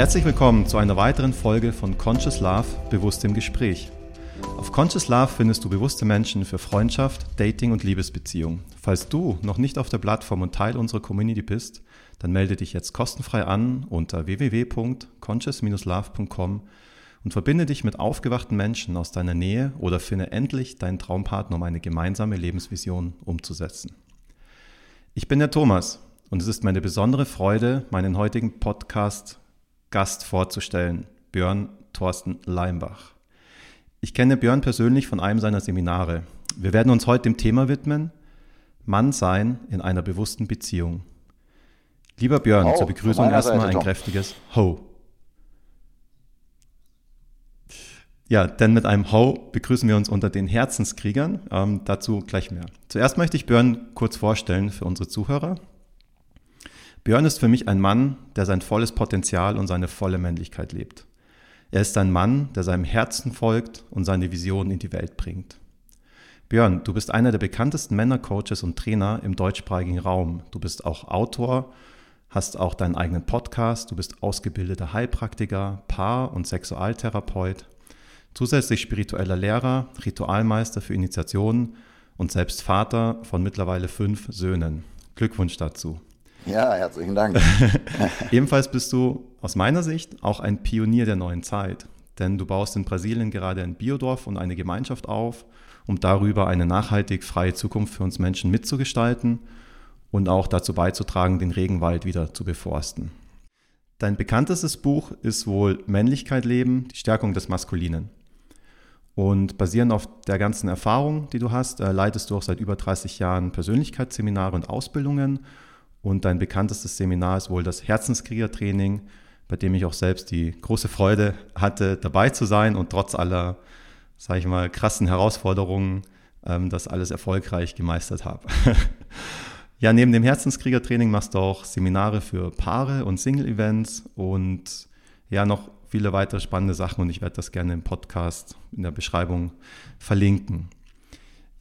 Herzlich willkommen zu einer weiteren Folge von Conscious Love Bewusst im Gespräch. Auf Conscious Love findest du bewusste Menschen für Freundschaft, Dating und Liebesbeziehung. Falls du noch nicht auf der Plattform und Teil unserer Community bist, dann melde dich jetzt kostenfrei an unter www.conscious-love.com und verbinde dich mit aufgewachten Menschen aus deiner Nähe oder finde endlich deinen Traumpartner, um eine gemeinsame Lebensvision umzusetzen. Ich bin der Thomas und es ist meine besondere Freude, meinen heutigen Podcast Gast vorzustellen, Björn Thorsten Leimbach. Ich kenne Björn persönlich von einem seiner Seminare. Wir werden uns heute dem Thema widmen, Mann sein in einer bewussten Beziehung. Lieber Björn, oh, zur Begrüßung erstmal ein kräftiges Ho. Ja, denn mit einem Ho begrüßen wir uns unter den Herzenskriegern. Ähm, dazu gleich mehr. Zuerst möchte ich Björn kurz vorstellen für unsere Zuhörer. Björn ist für mich ein Mann, der sein volles Potenzial und seine volle Männlichkeit lebt. Er ist ein Mann, der seinem Herzen folgt und seine Vision in die Welt bringt. Björn, du bist einer der bekanntesten Männercoaches und Trainer im deutschsprachigen Raum. Du bist auch Autor, hast auch deinen eigenen Podcast, du bist ausgebildeter Heilpraktiker, Paar- und Sexualtherapeut, zusätzlich spiritueller Lehrer, Ritualmeister für Initiationen und selbst Vater von mittlerweile fünf Söhnen. Glückwunsch dazu. Ja, herzlichen Dank. Ebenfalls bist du aus meiner Sicht auch ein Pionier der neuen Zeit, denn du baust in Brasilien gerade ein Biodorf und eine Gemeinschaft auf, um darüber eine nachhaltig freie Zukunft für uns Menschen mitzugestalten und auch dazu beizutragen, den Regenwald wieder zu beforsten. Dein bekanntestes Buch ist wohl Männlichkeit leben, die Stärkung des Maskulinen. Und basierend auf der ganzen Erfahrung, die du hast, äh, leitest du auch seit über 30 Jahren Persönlichkeitsseminare und Ausbildungen und dein bekanntestes Seminar ist wohl das Herzenskriegertraining, bei dem ich auch selbst die große Freude hatte, dabei zu sein und trotz aller, sage ich mal, krassen Herausforderungen ähm, das alles erfolgreich gemeistert habe. ja, neben dem Herzenskriegertraining machst du auch Seminare für Paare und Single-Events und ja, noch viele weitere spannende Sachen und ich werde das gerne im Podcast in der Beschreibung verlinken.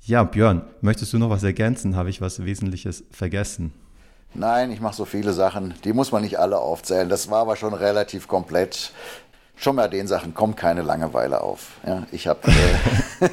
Ja, Björn, möchtest du noch was ergänzen? Habe ich was Wesentliches vergessen? Nein, ich mache so viele Sachen, die muss man nicht alle aufzählen. Das war aber schon relativ komplett. Schon bei den Sachen kommt keine Langeweile auf. Ja, ich, hab, äh,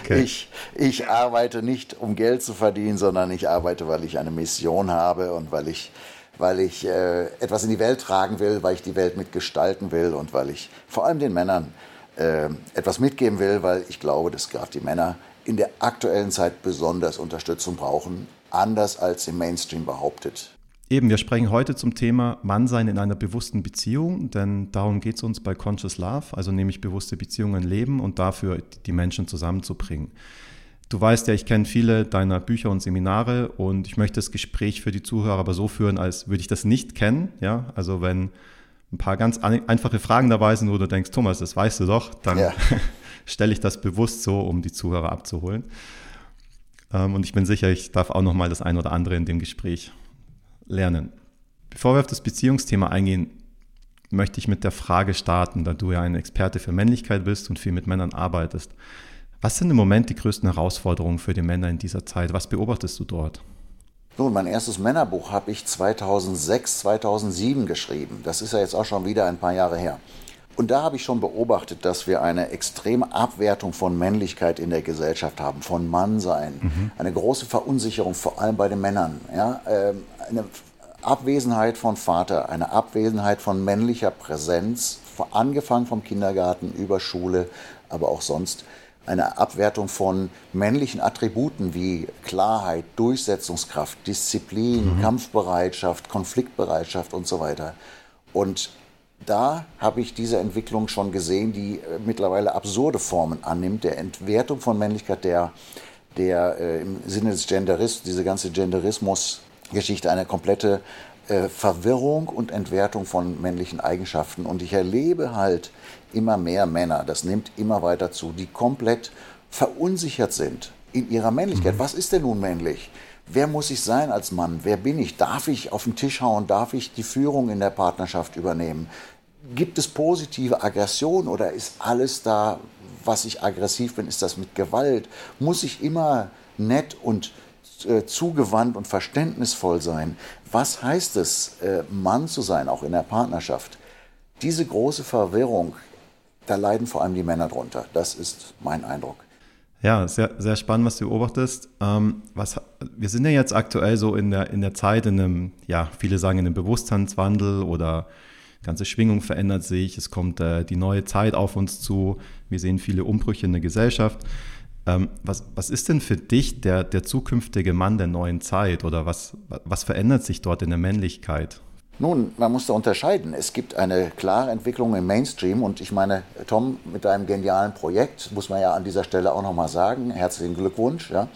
okay. ich, ich arbeite nicht, um Geld zu verdienen, sondern ich arbeite, weil ich eine Mission habe und weil ich, weil ich äh, etwas in die Welt tragen will, weil ich die Welt mitgestalten will und weil ich vor allem den Männern äh, etwas mitgeben will, weil ich glaube, dass gerade die Männer in der aktuellen Zeit besonders Unterstützung brauchen anders als im Mainstream behauptet. Eben, wir sprechen heute zum Thema Mannsein in einer bewussten Beziehung, denn darum geht es uns bei Conscious Love, also nämlich bewusste Beziehungen leben und dafür die Menschen zusammenzubringen. Du weißt ja, ich kenne viele deiner Bücher und Seminare und ich möchte das Gespräch für die Zuhörer aber so führen, als würde ich das nicht kennen. Ja, also wenn ein paar ganz einfache Fragen dabei sind, wo du denkst, Thomas, das weißt du doch, dann ja. stelle ich das bewusst so, um die Zuhörer abzuholen. Ähm, und ich bin sicher, ich darf auch noch mal das ein oder andere in dem Gespräch lernen. Bevor wir auf das Beziehungsthema eingehen, möchte ich mit der Frage starten, da du ja ein Experte für Männlichkeit bist und viel mit Männern arbeitest. Was sind im Moment die größten Herausforderungen für die Männer in dieser Zeit? Was beobachtest du dort? Nun, mein erstes Männerbuch habe ich 2006, 2007 geschrieben. Das ist ja jetzt auch schon wieder ein paar Jahre her. Und da habe ich schon beobachtet, dass wir eine extreme Abwertung von Männlichkeit in der Gesellschaft haben, von Mannsein. Mhm. Eine große Verunsicherung, vor allem bei den Männern. Ja? Ähm, eine Abwesenheit von Vater, eine Abwesenheit von männlicher Präsenz, angefangen vom Kindergarten über Schule, aber auch sonst. Eine Abwertung von männlichen Attributen wie Klarheit, Durchsetzungskraft, Disziplin, mhm. Kampfbereitschaft, Konfliktbereitschaft und so weiter. Und da habe ich diese Entwicklung schon gesehen, die äh, mittlerweile absurde Formen annimmt, der Entwertung von Männlichkeit, der, der äh, im Sinne des Genderismus, diese ganze Genderismus-Geschichte, eine komplette äh, Verwirrung und Entwertung von männlichen Eigenschaften. Und ich erlebe halt immer mehr Männer, das nimmt immer weiter zu, die komplett verunsichert sind in ihrer Männlichkeit. Mhm. Was ist denn nun männlich? Wer muss ich sein als Mann? Wer bin ich? Darf ich auf den Tisch hauen? Darf ich die Führung in der Partnerschaft übernehmen? Gibt es positive Aggression oder ist alles da, was ich aggressiv bin, ist das mit Gewalt? Muss ich immer nett und äh, zugewandt und verständnisvoll sein? Was heißt es, äh, Mann zu sein, auch in der Partnerschaft? diese große Verwirrung, da leiden vor allem die Männer drunter. Das ist mein Eindruck. Ja, sehr, sehr spannend, was du beobachtest. Ähm, was, wir sind ja jetzt aktuell so in der, in der Zeit, in einem, ja, viele sagen in einem Bewusstseinswandel oder ganze Schwingung verändert sich, es kommt äh, die neue Zeit auf uns zu, wir sehen viele Umbrüche in der Gesellschaft. Ähm, was, was ist denn für dich der, der zukünftige Mann der neuen Zeit oder was, was verändert sich dort in der Männlichkeit? Nun, man muss da unterscheiden. Es gibt eine klare Entwicklung im Mainstream und ich meine, Tom, mit deinem genialen Projekt, muss man ja an dieser Stelle auch nochmal sagen, herzlichen Glückwunsch. Ja.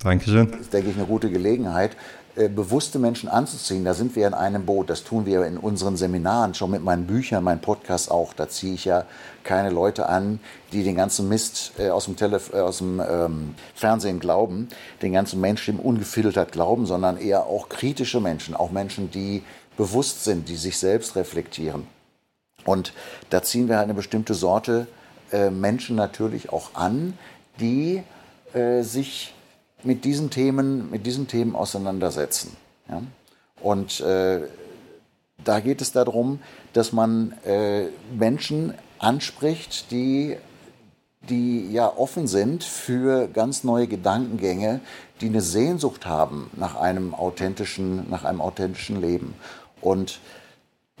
Dankeschön. Das ist, denke ich, eine gute Gelegenheit, äh, bewusste Menschen anzuziehen. Da sind wir in einem Boot. Das tun wir in unseren Seminaren, schon mit meinen Büchern, meinen Podcasts auch. Da ziehe ich ja keine Leute an, die den ganzen Mist äh, aus dem, Telef äh, aus dem ähm, Fernsehen glauben, den ganzen Mainstream ungefiltert glauben, sondern eher auch kritische Menschen, auch Menschen, die bewusst sind, die sich selbst reflektieren. Und da ziehen wir halt eine bestimmte Sorte äh, Menschen natürlich auch an, die äh, sich mit diesen Themen, mit diesen Themen auseinandersetzen. Ja? Und äh, da geht es darum, dass man äh, Menschen anspricht, die die ja offen sind für ganz neue Gedankengänge, die eine Sehnsucht haben nach einem authentischen, nach einem authentischen Leben. Und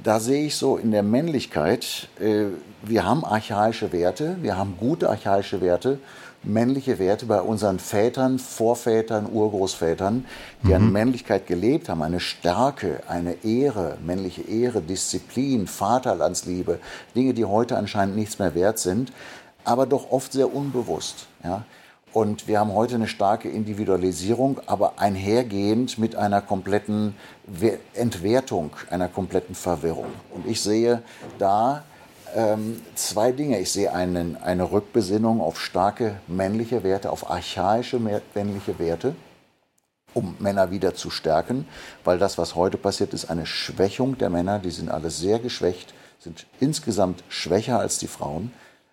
da sehe ich so in der Männlichkeit, äh, wir haben archaische Werte, wir haben gute archaische Werte, männliche Werte bei unseren Vätern, Vorvätern, Urgroßvätern, die mhm. an Männlichkeit gelebt haben, eine Stärke, eine Ehre, männliche Ehre, Disziplin, Vaterlandsliebe, Dinge, die heute anscheinend nichts mehr wert sind, aber doch oft sehr unbewusst. Ja? Und wir haben heute eine starke Individualisierung, aber einhergehend mit einer kompletten Entwertung, einer kompletten Verwirrung. Und ich sehe da ähm, zwei Dinge. Ich sehe einen, eine Rückbesinnung auf starke männliche Werte, auf archaische männliche Werte, um Männer wieder zu stärken, weil das, was heute passiert, ist eine Schwächung der Männer. Die sind alle sehr geschwächt, sind insgesamt schwächer als die Frauen.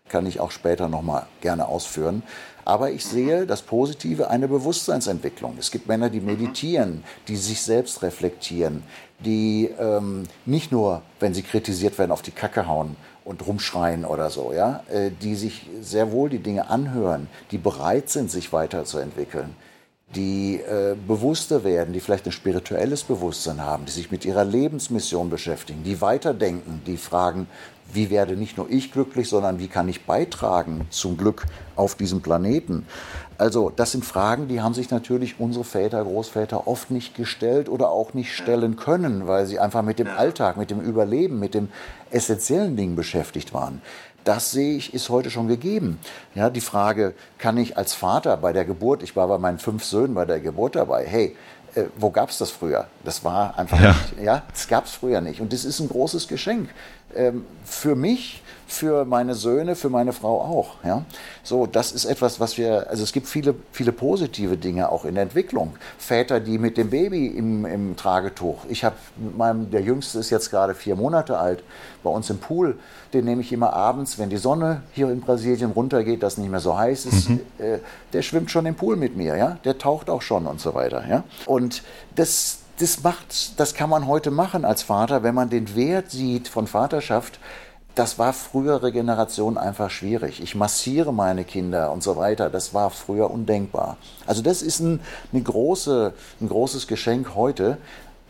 Kann ich auch später noch mal gerne ausführen. Aber ich sehe das Positive, eine Bewusstseinsentwicklung. Es gibt Männer, die meditieren, die sich selbst reflektieren, die ähm, nicht nur, wenn sie kritisiert werden, auf die Kacke hauen und rumschreien oder so, ja, äh, die sich sehr wohl die Dinge anhören, die bereit sind, sich weiterzuentwickeln, die äh, bewusster werden, die vielleicht ein spirituelles Bewusstsein haben, die sich mit ihrer Lebensmission beschäftigen, die weiterdenken, die fragen, wie werde nicht nur ich glücklich, sondern wie kann ich beitragen zum Glück auf diesem Planeten? Also das sind Fragen, die haben sich natürlich unsere Väter, Großväter oft nicht gestellt oder auch nicht stellen können, weil sie einfach mit dem Alltag, mit dem Überleben, mit dem essentiellen Ding beschäftigt waren. Das sehe ich, ist heute schon gegeben. Ja, die Frage, kann ich als Vater bei der Geburt, ich war bei meinen fünf Söhnen bei der Geburt dabei, hey, äh, wo gab es das früher? Das war einfach ja. nicht, ja, das gab es früher nicht. Und das ist ein großes Geschenk ähm, für mich, für meine Söhne, für meine Frau auch. Ja? So, das ist etwas, was wir, also es gibt viele, viele positive Dinge auch in der Entwicklung. Väter, die mit dem Baby im, im Tragetuch. Ich habe, meinem, der Jüngste ist jetzt gerade vier Monate alt, bei uns im Pool, den nehme ich immer abends, wenn die Sonne hier in Brasilien runtergeht, das nicht mehr so heiß ist, mhm. äh, der schwimmt schon im Pool mit mir, ja, der taucht auch schon und so weiter, ja. Und das, das macht, das kann man heute machen als Vater, wenn man den Wert sieht von Vaterschaft. Das war frühere Generation einfach schwierig. Ich massiere meine Kinder und so weiter. Das war früher undenkbar. Also das ist ein, eine große, ein großes Geschenk heute.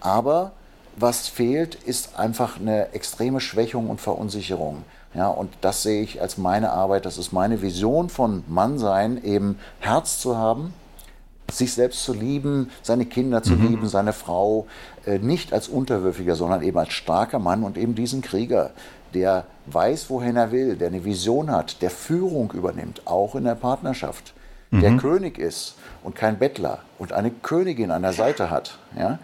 Aber was fehlt, ist einfach eine extreme Schwächung und Verunsicherung. Ja, und das sehe ich als meine Arbeit, das ist meine Vision von Mannsein, eben Herz zu haben, sich selbst zu lieben, seine Kinder zu mhm. lieben, seine Frau, äh, nicht als Unterwürfiger, sondern eben als starker Mann und eben diesen Krieger, der weiß, wohin er will, der eine Vision hat, der Führung übernimmt, auch in der Partnerschaft, mhm. der König ist und kein Bettler und eine Königin an der Seite hat, ja,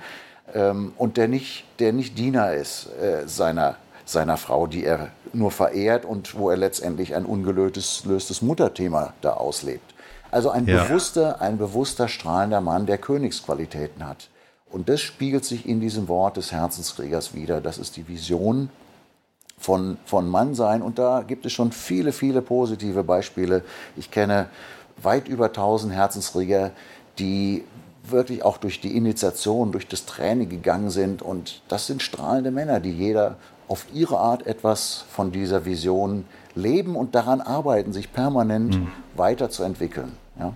ähm, und der nicht, der nicht Diener ist äh, seiner, seiner Frau, die er nur verehrt und wo er letztendlich ein ungelöstes Mutterthema da auslebt. Also ein ja. bewusster, ein bewusster, strahlender Mann, der Königsqualitäten hat. Und das spiegelt sich in diesem Wort des Herzenskriegers wieder. Das ist die Vision von, von Mannsein. Und da gibt es schon viele, viele positive Beispiele. Ich kenne weit über 1000 Herzenskrieger, die wirklich auch durch die Initiation, durch das Training gegangen sind. Und das sind strahlende Männer, die jeder auf ihre Art etwas von dieser Vision leben und daran arbeiten, sich permanent mhm. weiterzuentwickeln. Ja?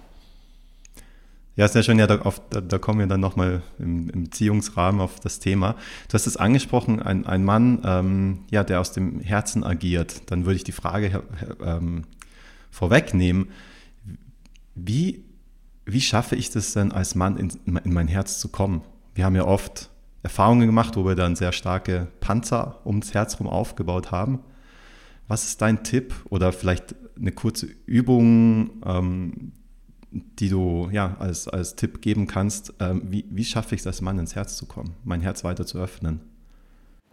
Ja, sehr schön. Ja, da, auf, da, da kommen wir dann nochmal im, im Beziehungsrahmen auf das Thema. Du hast es angesprochen, ein, ein Mann, ähm, ja, der aus dem Herzen agiert. Dann würde ich die Frage ähm, vorwegnehmen. Wie, wie schaffe ich das denn als Mann in, in mein Herz zu kommen? Wir haben ja oft Erfahrungen gemacht, wo wir dann sehr starke Panzer ums Herz herum aufgebaut haben. Was ist dein Tipp oder vielleicht eine kurze Übung, ähm, die du ja als, als Tipp geben kannst? Ähm, wie, wie schaffe ich es als Mann ins Herz zu kommen, mein Herz weiter zu öffnen?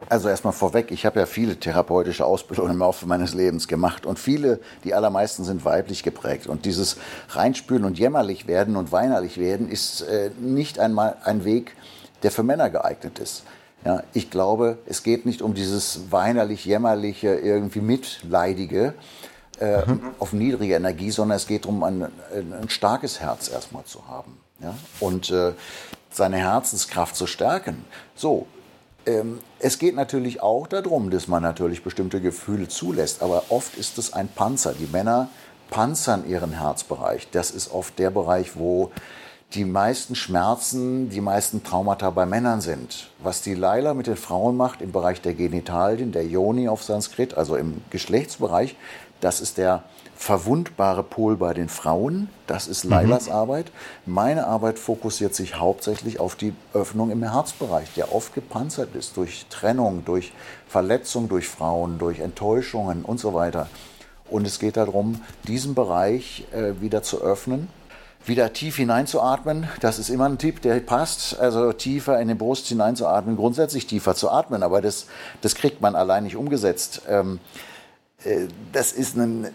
Also erstmal vorweg, ich habe ja viele therapeutische Ausbildungen im Laufe meines Lebens gemacht und viele, die allermeisten sind weiblich geprägt. Und dieses Reinspülen und jämmerlich werden und weinerlich werden ist äh, nicht einmal ein Weg, der für Männer geeignet ist. Ja, ich glaube, es geht nicht um dieses weinerlich, jämmerliche, irgendwie mitleidige äh, mhm. auf niedrige Energie, sondern es geht darum, ein, ein starkes Herz erstmal zu haben ja? und äh, seine Herzenskraft zu stärken. So, ähm, es geht natürlich auch darum, dass man natürlich bestimmte Gefühle zulässt, aber oft ist es ein Panzer. Die Männer panzern ihren Herzbereich. Das ist oft der Bereich, wo die meisten Schmerzen, die meisten Traumata bei Männern sind. Was die Laila mit den Frauen macht im Bereich der Genitalien, der Yoni auf Sanskrit, also im Geschlechtsbereich, das ist der verwundbare Pol bei den Frauen. Das ist Lailas mhm. Arbeit. Meine Arbeit fokussiert sich hauptsächlich auf die Öffnung im Herzbereich, der oft gepanzert ist durch Trennung, durch Verletzung durch Frauen, durch Enttäuschungen und so weiter. Und es geht darum, diesen Bereich äh, wieder zu öffnen wieder tief hineinzuatmen. Das ist immer ein Tipp, der passt. Also tiefer in die Brust hineinzuatmen, grundsätzlich tiefer zu atmen, aber das, das kriegt man allein nicht umgesetzt. Ähm, äh, das ist ein,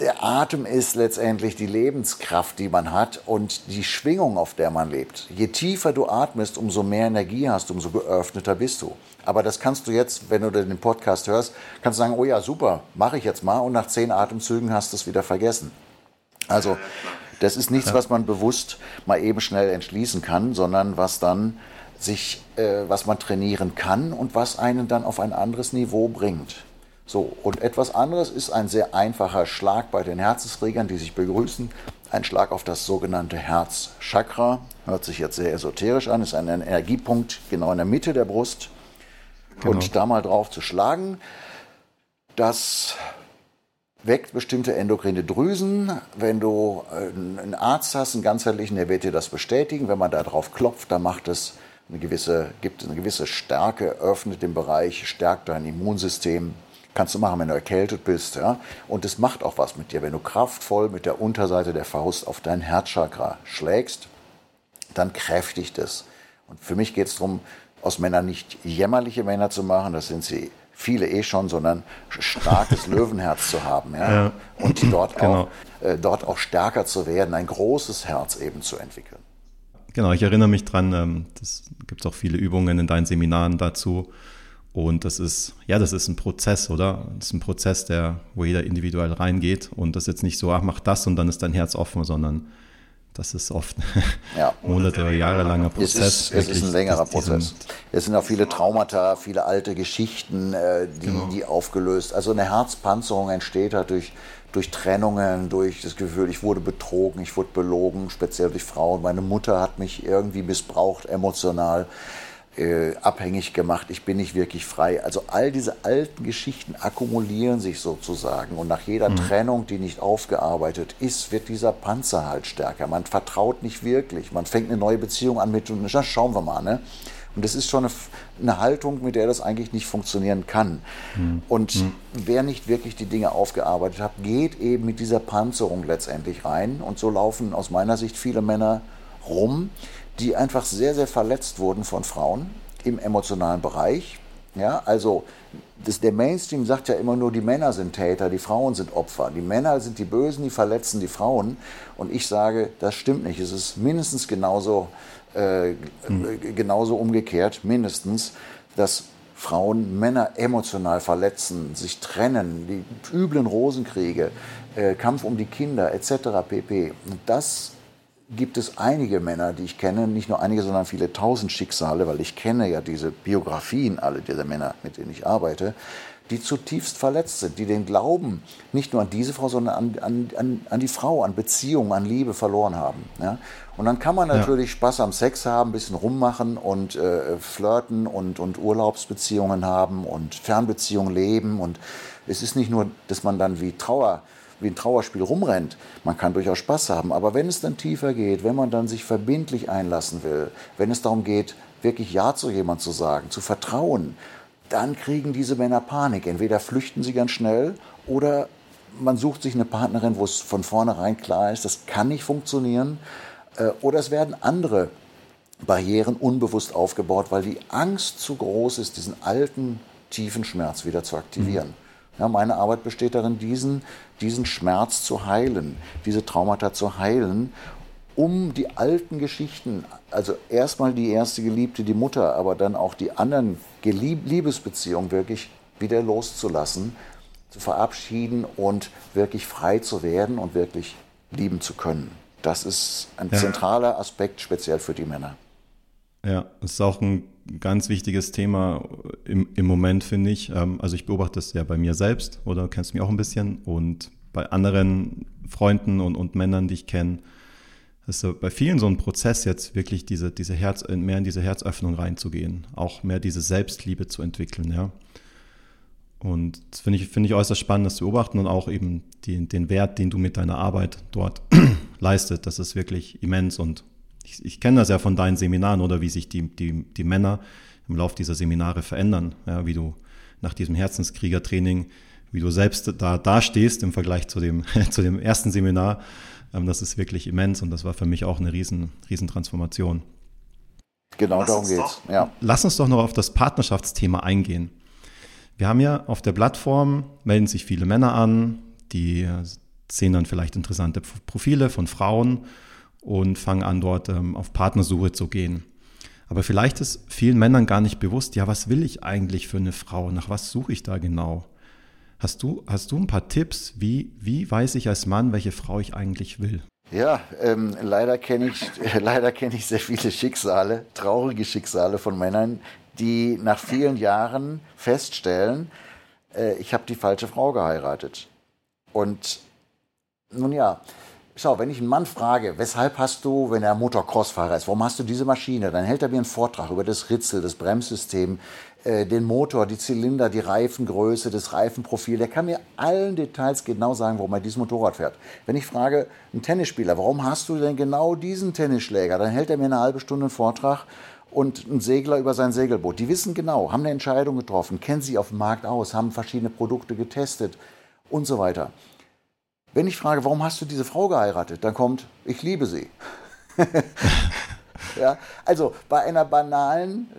der Atem ist letztendlich die Lebenskraft, die man hat und die Schwingung, auf der man lebt. Je tiefer du atmest, umso mehr Energie hast, umso geöffneter bist du. Aber das kannst du jetzt, wenn du den Podcast hörst, kannst du sagen, oh ja, super, mache ich jetzt mal und nach zehn Atemzügen hast du es wieder vergessen. Also das ist nichts, was man bewusst mal eben schnell entschließen kann, sondern was dann sich, äh, was man trainieren kann und was einen dann auf ein anderes Niveau bringt. So, und etwas anderes ist ein sehr einfacher Schlag bei den Herzensregern, die sich begrüßen. Ein Schlag auf das sogenannte Herzchakra. Hört sich jetzt sehr esoterisch an, ist ein Energiepunkt genau in der Mitte der Brust. Genau. Und da mal drauf zu schlagen, das weckt bestimmte endokrine Drüsen. Wenn du äh, einen Arzt hast, einen ganzheitlichen, der wird dir das bestätigen. Wenn man da drauf klopft, dann macht es eine gewisse, gibt eine gewisse Stärke, öffnet den Bereich, stärkt dein Immunsystem. Kannst du machen, wenn du erkältet bist. Ja? Und es macht auch was mit dir. Wenn du kraftvoll mit der Unterseite der Faust auf dein Herzchakra schlägst, dann kräftigt es. Und für mich geht es darum, aus Männern nicht jämmerliche Männer zu machen, das sind sie viele eh schon, sondern starkes Löwenherz zu haben ja? ja. und dort, genau. auch, äh, dort auch stärker zu werden, ein großes Herz eben zu entwickeln. Genau, ich erinnere mich dran, ähm, das gibt auch viele Übungen in deinen Seminaren dazu. Und das ist, ja, das ist ein Prozess, oder? Das ist ein Prozess, der, wo jeder individuell reingeht. Und das ist jetzt nicht so, ach, mach das und dann ist dein Herz offen, sondern das ist oft ja. Monate oder Jahre langer Prozess. Es ist, es ist ein längerer Prozess. Es sind auch viele Traumata, viele alte Geschichten, äh, die, genau. die aufgelöst. Also eine Herzpanzerung entsteht halt durch, durch Trennungen, durch das Gefühl, ich wurde betrogen, ich wurde belogen, speziell durch Frauen. Meine Mutter hat mich irgendwie missbraucht, emotional äh, abhängig gemacht, ich bin nicht wirklich frei. Also all diese alten Geschichten akkumulieren sich sozusagen und nach jeder mhm. Trennung, die nicht aufgearbeitet ist, wird dieser Panzer halt stärker. Man vertraut nicht wirklich, man fängt eine neue Beziehung an mit, und schauen wir mal, ne? Und das ist schon eine, eine, Haltung, mit der das eigentlich nicht funktionieren kann. Mhm. Und mhm. wer nicht wirklich die Dinge aufgearbeitet hat, geht eben mit dieser Panzerung letztendlich rein. Und so laufen aus meiner Sicht viele Männer rum, die einfach sehr, sehr verletzt wurden von Frauen im emotionalen Bereich. Ja, also das, der Mainstream sagt ja immer nur, die Männer sind Täter, die Frauen sind Opfer. Die Männer sind die Bösen, die verletzen die Frauen. Und ich sage, das stimmt nicht. Es ist mindestens genauso, äh, mhm. genauso umgekehrt, mindestens, dass Frauen Männer emotional verletzen, sich trennen, die üblen Rosenkriege, äh, Kampf um die Kinder etc. pp. Und das gibt es einige Männer, die ich kenne, nicht nur einige, sondern viele tausend Schicksale, weil ich kenne ja diese Biografien alle dieser Männer, mit denen ich arbeite, die zutiefst verletzt sind, die den Glauben nicht nur an diese Frau, sondern an, an, an die Frau, an Beziehungen, an Liebe verloren haben. Ja? Und dann kann man natürlich ja. Spaß am Sex haben, ein bisschen rummachen und äh, flirten und, und Urlaubsbeziehungen haben und Fernbeziehungen leben. Und es ist nicht nur, dass man dann wie Trauer wie ein Trauerspiel rumrennt. Man kann durchaus Spaß haben, aber wenn es dann tiefer geht, wenn man dann sich verbindlich einlassen will, wenn es darum geht, wirklich Ja zu jemand zu sagen, zu vertrauen, dann kriegen diese Männer Panik. Entweder flüchten sie ganz schnell oder man sucht sich eine Partnerin, wo es von vornherein klar ist, das kann nicht funktionieren. Äh, oder es werden andere Barrieren unbewusst aufgebaut, weil die Angst zu groß ist, diesen alten, tiefen Schmerz wieder zu aktivieren. Mhm. Ja, meine Arbeit besteht darin, diesen, diesen Schmerz zu heilen, diese Traumata zu heilen, um die alten Geschichten, also erstmal die erste Geliebte, die Mutter, aber dann auch die anderen Liebesbeziehungen wirklich wieder loszulassen, zu verabschieden und wirklich frei zu werden und wirklich lieben zu können. Das ist ein ja. zentraler Aspekt speziell für die Männer. Ja, das ist auch ein ganz wichtiges Thema im, im Moment, finde ich. Ähm, also ich beobachte das ja bei mir selbst oder kennst mich auch ein bisschen und bei anderen Freunden und, und Männern, die ich kenne, ist so bei vielen so ein Prozess jetzt wirklich diese, diese Herz, mehr in diese Herzöffnung reinzugehen, auch mehr diese Selbstliebe zu entwickeln, ja. Und das finde ich, finde ich äußerst spannend, das zu beobachten und auch eben die, den Wert, den du mit deiner Arbeit dort leistet, das ist wirklich immens und ich, ich kenne das ja von deinen Seminaren oder wie sich die, die, die Männer im Laufe dieser Seminare verändern, ja, wie du nach diesem Herzenskriegertraining, wie du selbst da, da stehst im Vergleich zu dem, zu dem ersten Seminar. Ähm, das ist wirklich immens und das war für mich auch eine riesen, riesen Transformation. Genau lass darum geht's. Ja. Lass uns doch noch auf das Partnerschaftsthema eingehen. Wir haben ja auf der Plattform, melden sich viele Männer an, die sehen dann vielleicht interessante Profile von Frauen und fangen an, dort ähm, auf Partnersuche zu gehen. Aber vielleicht ist vielen Männern gar nicht bewusst, ja, was will ich eigentlich für eine Frau? Nach was suche ich da genau? Hast du, hast du ein paar Tipps, wie, wie weiß ich als Mann, welche Frau ich eigentlich will? Ja, ähm, leider kenne ich, äh, leider ich sehr viele Schicksale, traurige Schicksale von Männern, die nach vielen Jahren feststellen, äh, ich habe die falsche Frau geheiratet. Und nun ja, Schau, wenn ich einen Mann frage, weshalb hast du, wenn er Motocross-Fahrer ist, warum hast du diese Maschine, dann hält er mir einen Vortrag über das Ritzel, das Bremssystem, äh, den Motor, die Zylinder, die Reifengröße, das Reifenprofil. Der kann mir allen Details genau sagen, warum er dieses Motorrad fährt. Wenn ich frage, einen Tennisspieler, warum hast du denn genau diesen Tennisschläger, dann hält er mir eine halbe Stunde einen Vortrag und ein Segler über sein Segelboot. Die wissen genau, haben eine Entscheidung getroffen, kennen sie auf dem Markt aus, haben verschiedene Produkte getestet und so weiter. Wenn ich frage, warum hast du diese Frau geheiratet, dann kommt, ich liebe sie. ja, also bei einer banalen,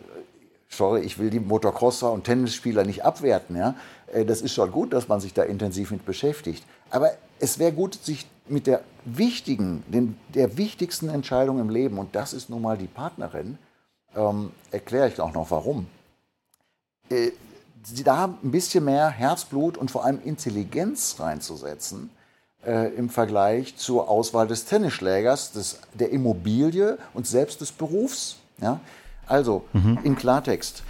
sorry, ich will die Motocrosser und Tennisspieler nicht abwerten, ja, äh, das ist schon gut, dass man sich da intensiv mit beschäftigt. Aber es wäre gut, sich mit der wichtigen, den, der wichtigsten Entscheidung im Leben, und das ist nun mal die Partnerin, ähm, erkläre ich auch noch warum. Äh, da ein bisschen mehr Herzblut und vor allem Intelligenz reinzusetzen, äh, im Vergleich zur Auswahl des Tennisschlägers, des, der Immobilie und selbst des Berufs. Ja? Also mhm. in Klartext,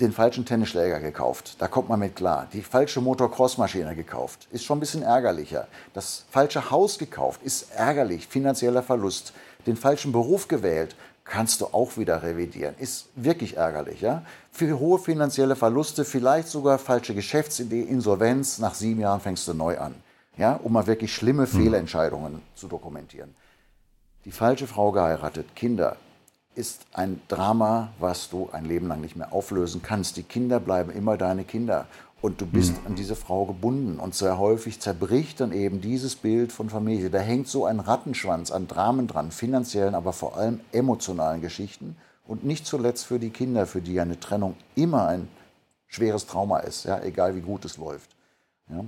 den falschen Tennisschläger gekauft, da kommt man mit klar. Die falsche Motocross-Maschine gekauft, ist schon ein bisschen ärgerlicher. Das falsche Haus gekauft, ist ärgerlich, finanzieller Verlust. Den falschen Beruf gewählt, kannst du auch wieder revidieren. Ist wirklich ärgerlich. Ja? Für hohe finanzielle Verluste, vielleicht sogar falsche Geschäftsidee, Insolvenz, nach sieben Jahren fängst du neu an ja, um mal wirklich schlimme hm. Fehlentscheidungen zu dokumentieren. Die falsche Frau geheiratet, Kinder, ist ein Drama, was du ein Leben lang nicht mehr auflösen kannst. Die Kinder bleiben immer deine Kinder und du bist mhm. an diese Frau gebunden. Und sehr häufig zerbricht dann eben dieses Bild von Familie. Da hängt so ein Rattenschwanz an Dramen dran, finanziellen, aber vor allem emotionalen Geschichten. Und nicht zuletzt für die Kinder, für die eine Trennung immer ein schweres Trauma ist, ja, egal wie gut es läuft. Ja.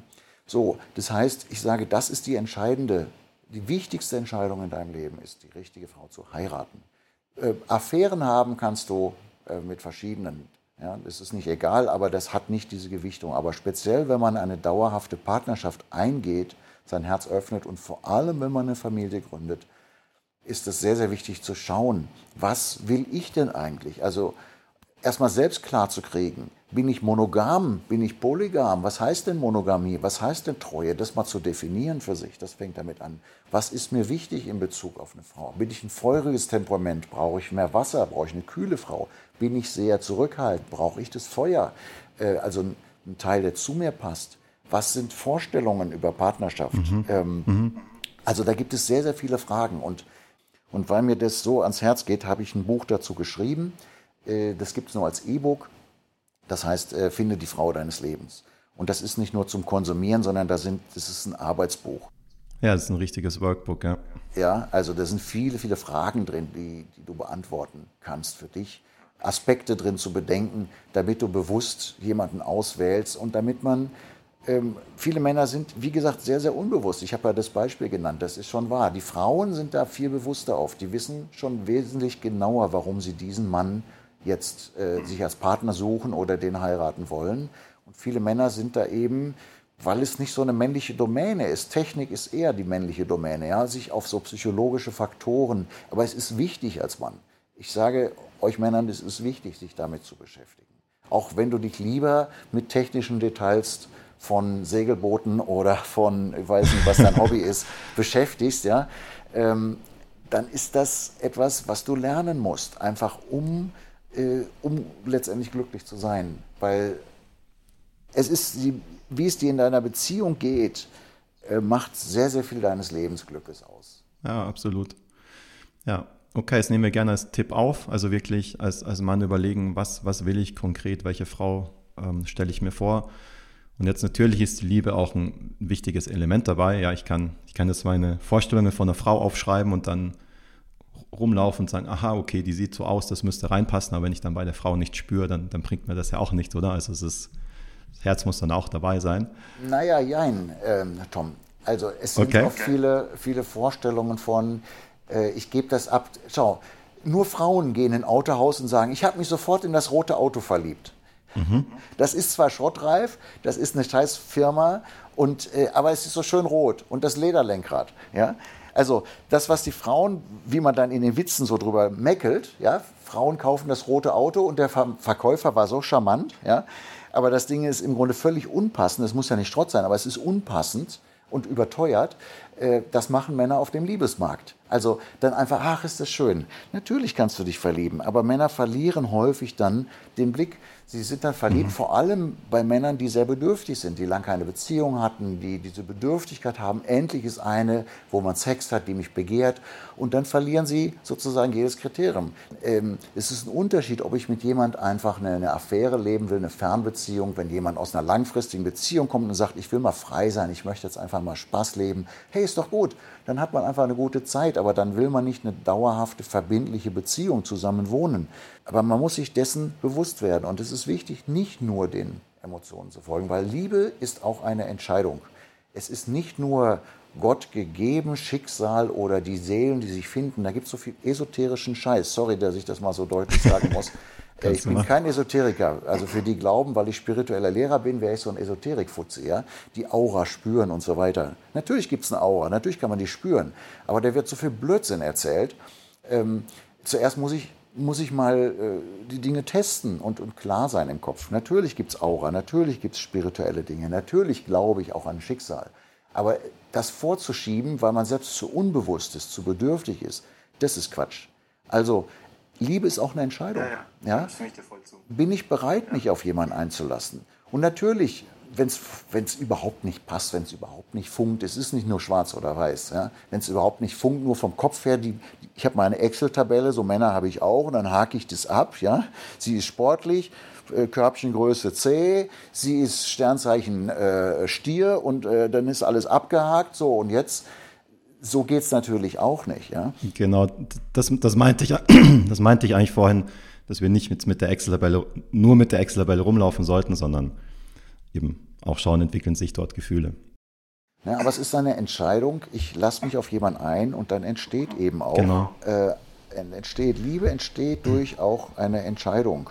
So, das heißt, ich sage, das ist die entscheidende, die wichtigste Entscheidung in deinem Leben ist, die richtige Frau zu heiraten. Äh, Affären haben kannst du äh, mit verschiedenen. Ja, das ist nicht egal, aber das hat nicht diese Gewichtung. Aber speziell, wenn man eine dauerhafte Partnerschaft eingeht, sein Herz öffnet und vor allem, wenn man eine Familie gründet, ist es sehr, sehr wichtig zu schauen, was will ich denn eigentlich? Also erstmal selbst klar zu kriegen, bin ich monogam, bin ich polygam? Was heißt denn Monogamie? Was heißt denn Treue? Das mal zu definieren für sich, das fängt damit an. Was ist mir wichtig in Bezug auf eine Frau? Bin ich ein feuriges Temperament? Brauche ich mehr Wasser? Brauche ich eine kühle Frau? Bin ich sehr zurückhaltend? Brauche ich das Feuer? Äh, also ein Teil, der zu mir passt. Was sind Vorstellungen über Partnerschaft? Mhm. Ähm, mhm. Also da gibt es sehr, sehr viele Fragen. Und, und weil mir das so ans Herz geht, habe ich ein Buch dazu geschrieben. Äh, das gibt es nur als E-Book. Das heißt, äh, finde die Frau deines Lebens. Und das ist nicht nur zum Konsumieren, sondern da sind, das ist ein Arbeitsbuch. Ja, das ist ein richtiges Workbook, ja. Ja, also da sind viele, viele Fragen drin, die, die du beantworten kannst für dich. Aspekte drin zu bedenken, damit du bewusst jemanden auswählst und damit man, ähm, viele Männer sind, wie gesagt, sehr, sehr unbewusst. Ich habe ja das Beispiel genannt, das ist schon wahr. Die Frauen sind da viel bewusster auf. Die wissen schon wesentlich genauer, warum sie diesen Mann jetzt äh, sich als Partner suchen oder den heiraten wollen. Und viele Männer sind da eben, weil es nicht so eine männliche Domäne ist. Technik ist eher die männliche Domäne, ja, sich auf so psychologische Faktoren. Aber es ist wichtig als Mann. Ich sage euch Männern, es ist wichtig, sich damit zu beschäftigen. Auch wenn du dich lieber mit technischen Details von Segelbooten oder von, ich weiß nicht, was dein Hobby ist, beschäftigst, ja, ähm, dann ist das etwas, was du lernen musst, einfach um äh, um letztendlich glücklich zu sein. Weil es ist, wie es dir in deiner Beziehung geht, äh, macht sehr, sehr viel deines Lebensglückes aus. Ja, absolut. Ja, okay, das nehmen wir gerne als Tipp auf. Also wirklich als, als Mann überlegen, was, was will ich konkret, welche Frau ähm, stelle ich mir vor. Und jetzt natürlich ist die Liebe auch ein wichtiges Element dabei. Ja, ich kann, ich kann jetzt meine Vorstellungen von einer Frau aufschreiben und dann rumlaufen und sagen, aha, okay, die sieht so aus, das müsste reinpassen, aber wenn ich dann bei der Frau nicht spüre, dann, dann bringt mir das ja auch nichts, oder? Also es ist, das Herz muss dann auch dabei sein. Naja, jein, ähm, Tom. Also es sind okay. auch viele, viele Vorstellungen von, äh, ich gebe das ab. Schau, nur Frauen gehen in ein Autohaus und sagen, ich habe mich sofort in das rote Auto verliebt. Mhm. Das ist zwar schrottreif, das ist eine scheiß Firma, und, äh, aber es ist so schön rot und das Lederlenkrad. Ja? Also das, was die Frauen, wie man dann in den Witzen so drüber meckelt, ja, Frauen kaufen das rote Auto und der Verkäufer war so charmant, ja, aber das Ding ist im Grunde völlig unpassend. Es muss ja nicht Schrott sein, aber es ist unpassend und überteuert. Äh, das machen Männer auf dem Liebesmarkt. Also dann einfach, ach, ist das schön. Natürlich kannst du dich verlieben, aber Männer verlieren häufig dann den Blick Sie sind dann verliebt, mhm. vor allem bei Männern, die sehr bedürftig sind, die lange keine Beziehung hatten, die diese Bedürftigkeit haben. Endlich ist eine, wo man Sex hat, die mich begehrt. Und dann verlieren sie sozusagen jedes Kriterium. Ähm, es ist ein Unterschied, ob ich mit jemand einfach eine, eine Affäre leben will, eine Fernbeziehung. Wenn jemand aus einer langfristigen Beziehung kommt und sagt, ich will mal frei sein, ich möchte jetzt einfach mal Spaß leben. Hey, ist doch gut. Dann hat man einfach eine gute Zeit. Aber dann will man nicht eine dauerhafte, verbindliche Beziehung zusammen wohnen. Aber man muss sich dessen bewusst werden. Und es ist wichtig, nicht nur den Emotionen zu folgen, weil Liebe ist auch eine Entscheidung. Es ist nicht nur Gott gegeben, Schicksal oder die Seelen, die sich finden. Da gibt es so viel esoterischen Scheiß. Sorry, dass ich das mal so deutlich sagen muss. ich bin kein Esoteriker. Also für die glauben, weil ich spiritueller Lehrer bin, wäre ich so ein Esoterikfutze, ja? Die Aura spüren und so weiter. Natürlich gibt es eine Aura, natürlich kann man die spüren. Aber da wird so viel Blödsinn erzählt. Ähm, zuerst muss ich muss ich mal äh, die Dinge testen und, und klar sein im Kopf. Natürlich gibt es Aura, natürlich gibt es spirituelle Dinge, natürlich glaube ich auch an Schicksal. Aber das vorzuschieben, weil man selbst zu unbewusst ist, zu bedürftig ist, das ist Quatsch. Also Liebe ist auch eine Entscheidung. Ja, ja. Bin ich bereit, mich auf jemanden einzulassen? Und natürlich wenn es überhaupt nicht passt, wenn es überhaupt nicht funkt, es ist nicht nur schwarz oder weiß, ja? wenn es überhaupt nicht funkt, nur vom Kopf her, die, ich habe meine Excel-Tabelle, so Männer habe ich auch, und dann hake ich das ab, ja, sie ist sportlich, äh, Körbchengröße C, sie ist Sternzeichen äh, Stier und äh, dann ist alles abgehakt, so und jetzt so geht es natürlich auch nicht. Ja? Genau, das, das, meinte ich, das meinte ich eigentlich vorhin, dass wir nicht mit, mit der Excel-Tabelle, nur mit der Excel-Tabelle rumlaufen sollten, sondern eben auch schauen, entwickeln sich dort Gefühle. Ja, aber es ist eine Entscheidung, ich lasse mich auf jemanden ein und dann entsteht eben auch, genau. äh, entsteht, Liebe entsteht durch auch eine Entscheidung,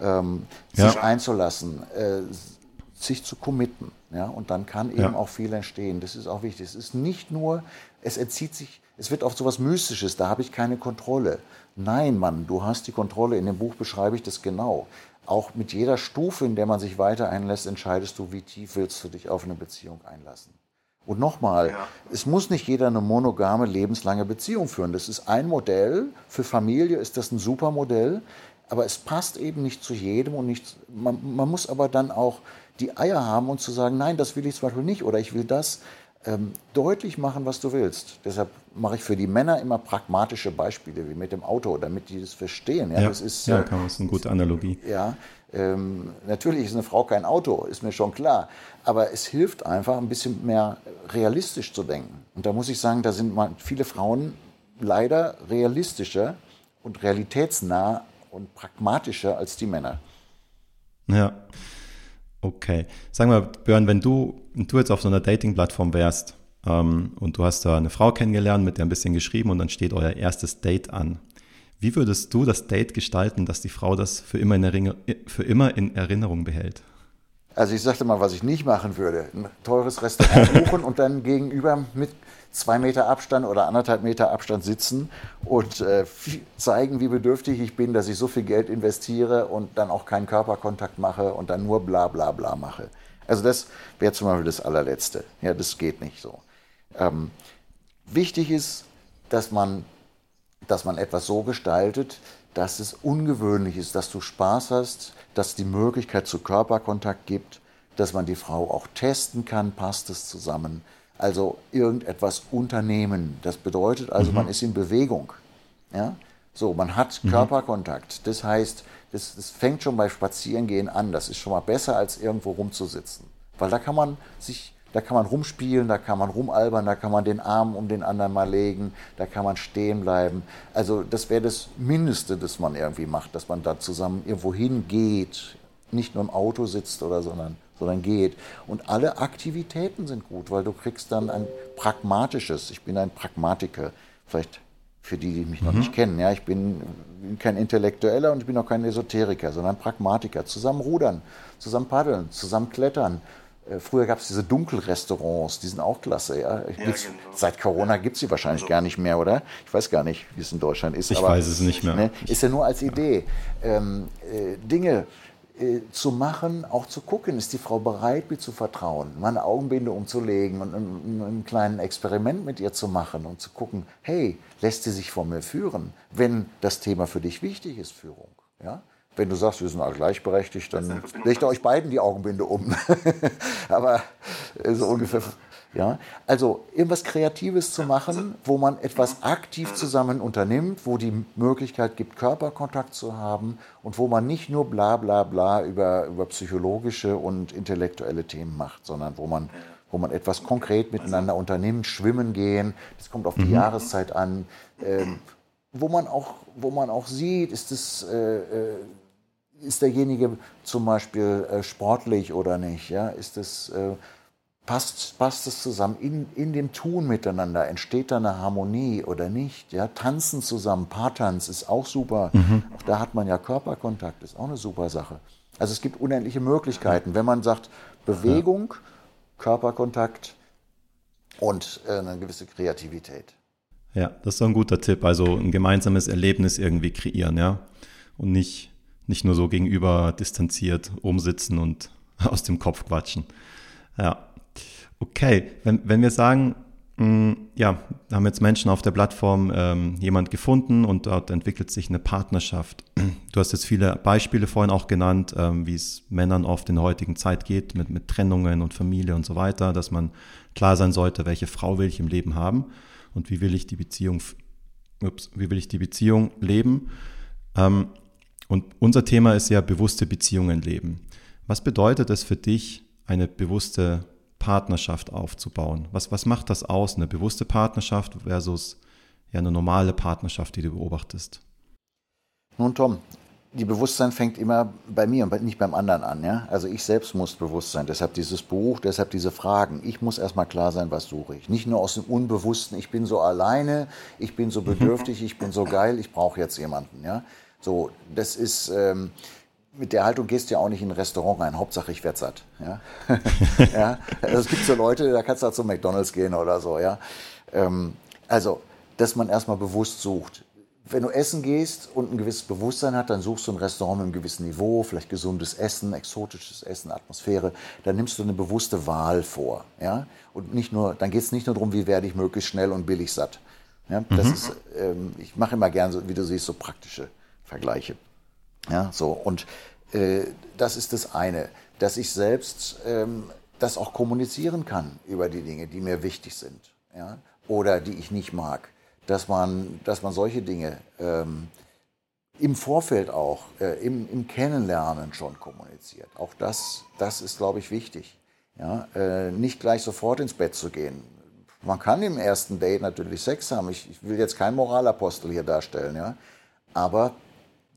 ähm, sich ja. einzulassen, äh, sich zu committen. Ja? Und dann kann eben ja. auch viel entstehen. Das ist auch wichtig. Es ist nicht nur, es entzieht sich, es wird oft so was Mystisches, da habe ich keine Kontrolle. Nein, Mann, du hast die Kontrolle. In dem Buch beschreibe ich das genau. Auch mit jeder Stufe, in der man sich weiter einlässt, entscheidest du, wie tief willst du dich auf eine Beziehung einlassen. Und nochmal, ja. es muss nicht jeder eine monogame, lebenslange Beziehung führen. Das ist ein Modell. Für Familie ist das ein super Modell. Aber es passt eben nicht zu jedem und nicht, man, man muss aber dann auch die Eier haben und zu sagen, nein, das will ich zum Beispiel nicht oder ich will das ähm, deutlich machen, was du willst. Deshalb mache ich für die Männer immer pragmatische Beispiele, wie mit dem Auto, damit die das verstehen. Ja, ja das ist, ja, kann, das ist eine gute Analogie. Ja, ähm, natürlich ist eine Frau kein Auto, ist mir schon klar. Aber es hilft einfach, ein bisschen mehr realistisch zu denken. Und da muss ich sagen, da sind viele Frauen leider realistischer und realitätsnah und pragmatischer als die Männer. Ja. Okay. Sag mal, Björn, wenn du, du jetzt auf so einer Dating-Plattform wärst ähm, und du hast da eine Frau kennengelernt, mit der ein bisschen geschrieben und dann steht euer erstes Date an. Wie würdest du das Date gestalten, dass die Frau das für immer in, für immer in Erinnerung behält? Also ich sagte mal, was ich nicht machen würde. Ein teures Restaurant buchen und dann gegenüber mit zwei Meter Abstand oder anderthalb Meter Abstand sitzen und äh, zeigen, wie bedürftig ich bin, dass ich so viel Geld investiere und dann auch keinen Körperkontakt mache und dann nur bla bla bla mache. Also das wäre zum Beispiel das allerletzte. Ja, das geht nicht so. Ähm, wichtig ist, dass man, dass man etwas so gestaltet, dass es ungewöhnlich ist, dass du Spaß hast, dass die Möglichkeit zu Körperkontakt gibt, dass man die Frau auch testen kann, passt es zusammen, also irgendetwas unternehmen. Das bedeutet also, mhm. man ist in Bewegung. Ja? So, man hat mhm. Körperkontakt. Das heißt, das, das fängt schon bei Spazierengehen an. Das ist schon mal besser, als irgendwo rumzusitzen. Weil da kann man sich, da kann man rumspielen, da kann man rumalbern, da kann man den Arm um den anderen mal legen, da kann man stehen bleiben. Also das wäre das Mindeste, das man irgendwie macht, dass man da zusammen irgendwo hingeht, nicht nur im Auto sitzt oder sondern sondern geht. Und alle Aktivitäten sind gut, weil du kriegst dann ein pragmatisches, ich bin ein Pragmatiker, vielleicht für die, die mich mhm. noch nicht kennen. Ja, ich bin kein Intellektueller und ich bin auch kein Esoteriker, sondern Pragmatiker. Zusammen rudern, zusammen paddeln, zusammen klettern. Äh, früher gab es diese Dunkelrestaurants, die sind auch klasse. Ja? ja genau. Seit Corona gibt es sie wahrscheinlich also. gar nicht mehr, oder? Ich weiß gar nicht, wie es in Deutschland ist. Ich aber, weiß es nicht mehr. Ne, ist ja nur als Idee. Ähm, äh, Dinge äh, zu machen, auch zu gucken, ist die Frau bereit, mir zu vertrauen, meine Augenbinde umzulegen und ein, ein kleines Experiment mit ihr zu machen und zu gucken, hey, lässt sie sich von mir führen, wenn das Thema für dich wichtig ist, Führung. Ja? Wenn du sagst, wir sind alle gleichberechtigt, dann legt euch beiden die Augenbinde um. Aber äh, so ungefähr ja? Also irgendwas Kreatives zu machen, wo man etwas aktiv zusammen unternimmt, wo die Möglichkeit gibt, Körperkontakt zu haben und wo man nicht nur bla bla bla über, über psychologische und intellektuelle Themen macht, sondern wo man, wo man etwas konkret miteinander unternimmt, schwimmen gehen, das kommt auf die mhm. Jahreszeit an, ähm, wo, man auch, wo man auch sieht, ist es... Äh, äh, ist derjenige zum Beispiel äh, sportlich oder nicht? Ja? Ist es, äh, passt, passt es zusammen in, in dem Tun miteinander? Entsteht da eine Harmonie oder nicht? Ja, tanzen zusammen, Paartanz ist auch super. Mhm. Auch da hat man ja Körperkontakt, ist auch eine super Sache. Also es gibt unendliche Möglichkeiten, wenn man sagt Bewegung, ja. Körperkontakt und äh, eine gewisse Kreativität. Ja, das ist doch ein guter Tipp. Also ein gemeinsames Erlebnis irgendwie kreieren, ja. Und nicht, nicht nur so gegenüber distanziert umsitzen und aus dem Kopf quatschen. Ja. Okay, wenn, wenn wir sagen, mh, mm, ja, haben jetzt Menschen auf der Plattform ähm, jemand gefunden und dort entwickelt sich eine Partnerschaft. Du hast jetzt viele Beispiele vorhin auch genannt, ähm, wie es Männern oft in der heutigen Zeit geht mit, mit Trennungen und Familie und so weiter, dass man klar sein sollte, welche Frau will ich im Leben haben und wie will ich die Beziehung, ups, wie will ich die Beziehung leben. Ähm, und unser Thema ist ja bewusste Beziehungen leben. Was bedeutet es für dich, eine bewusste Partnerschaft aufzubauen? Was, was macht das aus, eine bewusste Partnerschaft versus ja, eine normale Partnerschaft, die du beobachtest? Nun, Tom, die Bewusstsein fängt immer bei mir und nicht beim anderen an. Ja? Also ich selbst muss bewusst sein. Deshalb dieses Buch, deshalb diese Fragen. Ich muss erstmal klar sein, was suche ich. Nicht nur aus dem Unbewussten, ich bin so alleine, ich bin so bedürftig, ich bin so geil, ich brauche jetzt jemanden. Ja? So, das ist, ähm, mit der Haltung gehst du ja auch nicht in ein Restaurant rein. Hauptsache, ich werde satt. Ja? ja? Also es gibt so Leute, da kannst du halt zu McDonalds gehen oder so. Ja? Ähm, also, dass man erstmal bewusst sucht. Wenn du essen gehst und ein gewisses Bewusstsein hat, dann suchst du ein Restaurant mit einem gewissen Niveau, vielleicht gesundes Essen, exotisches Essen, Atmosphäre. Dann nimmst du eine bewusste Wahl vor. Ja? Und nicht nur, dann geht es nicht nur darum, wie werde ich möglichst schnell und billig satt. Ja? Das mhm. ist, ähm, ich mache immer gern, so, wie du siehst, so praktische Vergleiche. Ja, so. Und äh, das ist das eine, dass ich selbst ähm, das auch kommunizieren kann über die Dinge, die mir wichtig sind. Ja? Oder die ich nicht mag. Dass man, dass man solche Dinge ähm, im Vorfeld auch, äh, im, im Kennenlernen schon kommuniziert. Auch das, das ist, glaube ich, wichtig. Ja? Äh, nicht gleich sofort ins Bett zu gehen. Man kann im ersten Date natürlich Sex haben. Ich, ich will jetzt keinen Moralapostel hier darstellen, ja. Aber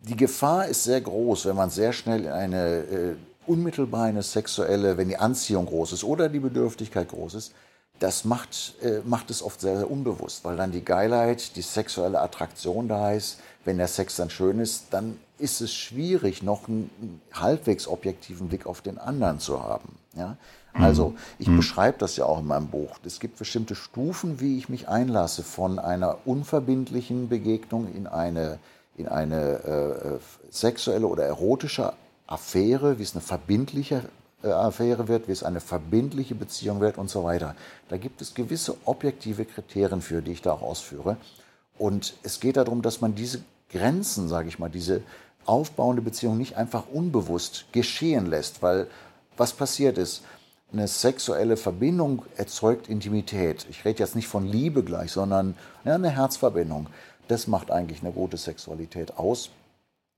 die Gefahr ist sehr groß, wenn man sehr schnell in eine äh, unmittelbar eine sexuelle, wenn die Anziehung groß ist oder die Bedürftigkeit groß ist, das macht, äh, macht es oft sehr, sehr unbewusst, weil dann die Geilheit, die sexuelle Attraktion da ist. Wenn der Sex dann schön ist, dann ist es schwierig, noch einen halbwegs objektiven Blick auf den anderen zu haben. Ja? Mhm. Also ich mhm. beschreibe das ja auch in meinem Buch. Es gibt bestimmte Stufen, wie ich mich einlasse von einer unverbindlichen Begegnung in eine in eine äh, sexuelle oder erotische Affäre, wie es eine verbindliche äh, Affäre wird, wie es eine verbindliche Beziehung wird und so weiter. Da gibt es gewisse objektive Kriterien für, die ich da auch ausführe. Und es geht darum, dass man diese Grenzen, sage ich mal, diese aufbauende Beziehung nicht einfach unbewusst geschehen lässt, weil was passiert ist, eine sexuelle Verbindung erzeugt Intimität. Ich rede jetzt nicht von Liebe gleich, sondern ja, eine Herzverbindung. Das macht eigentlich eine gute Sexualität aus.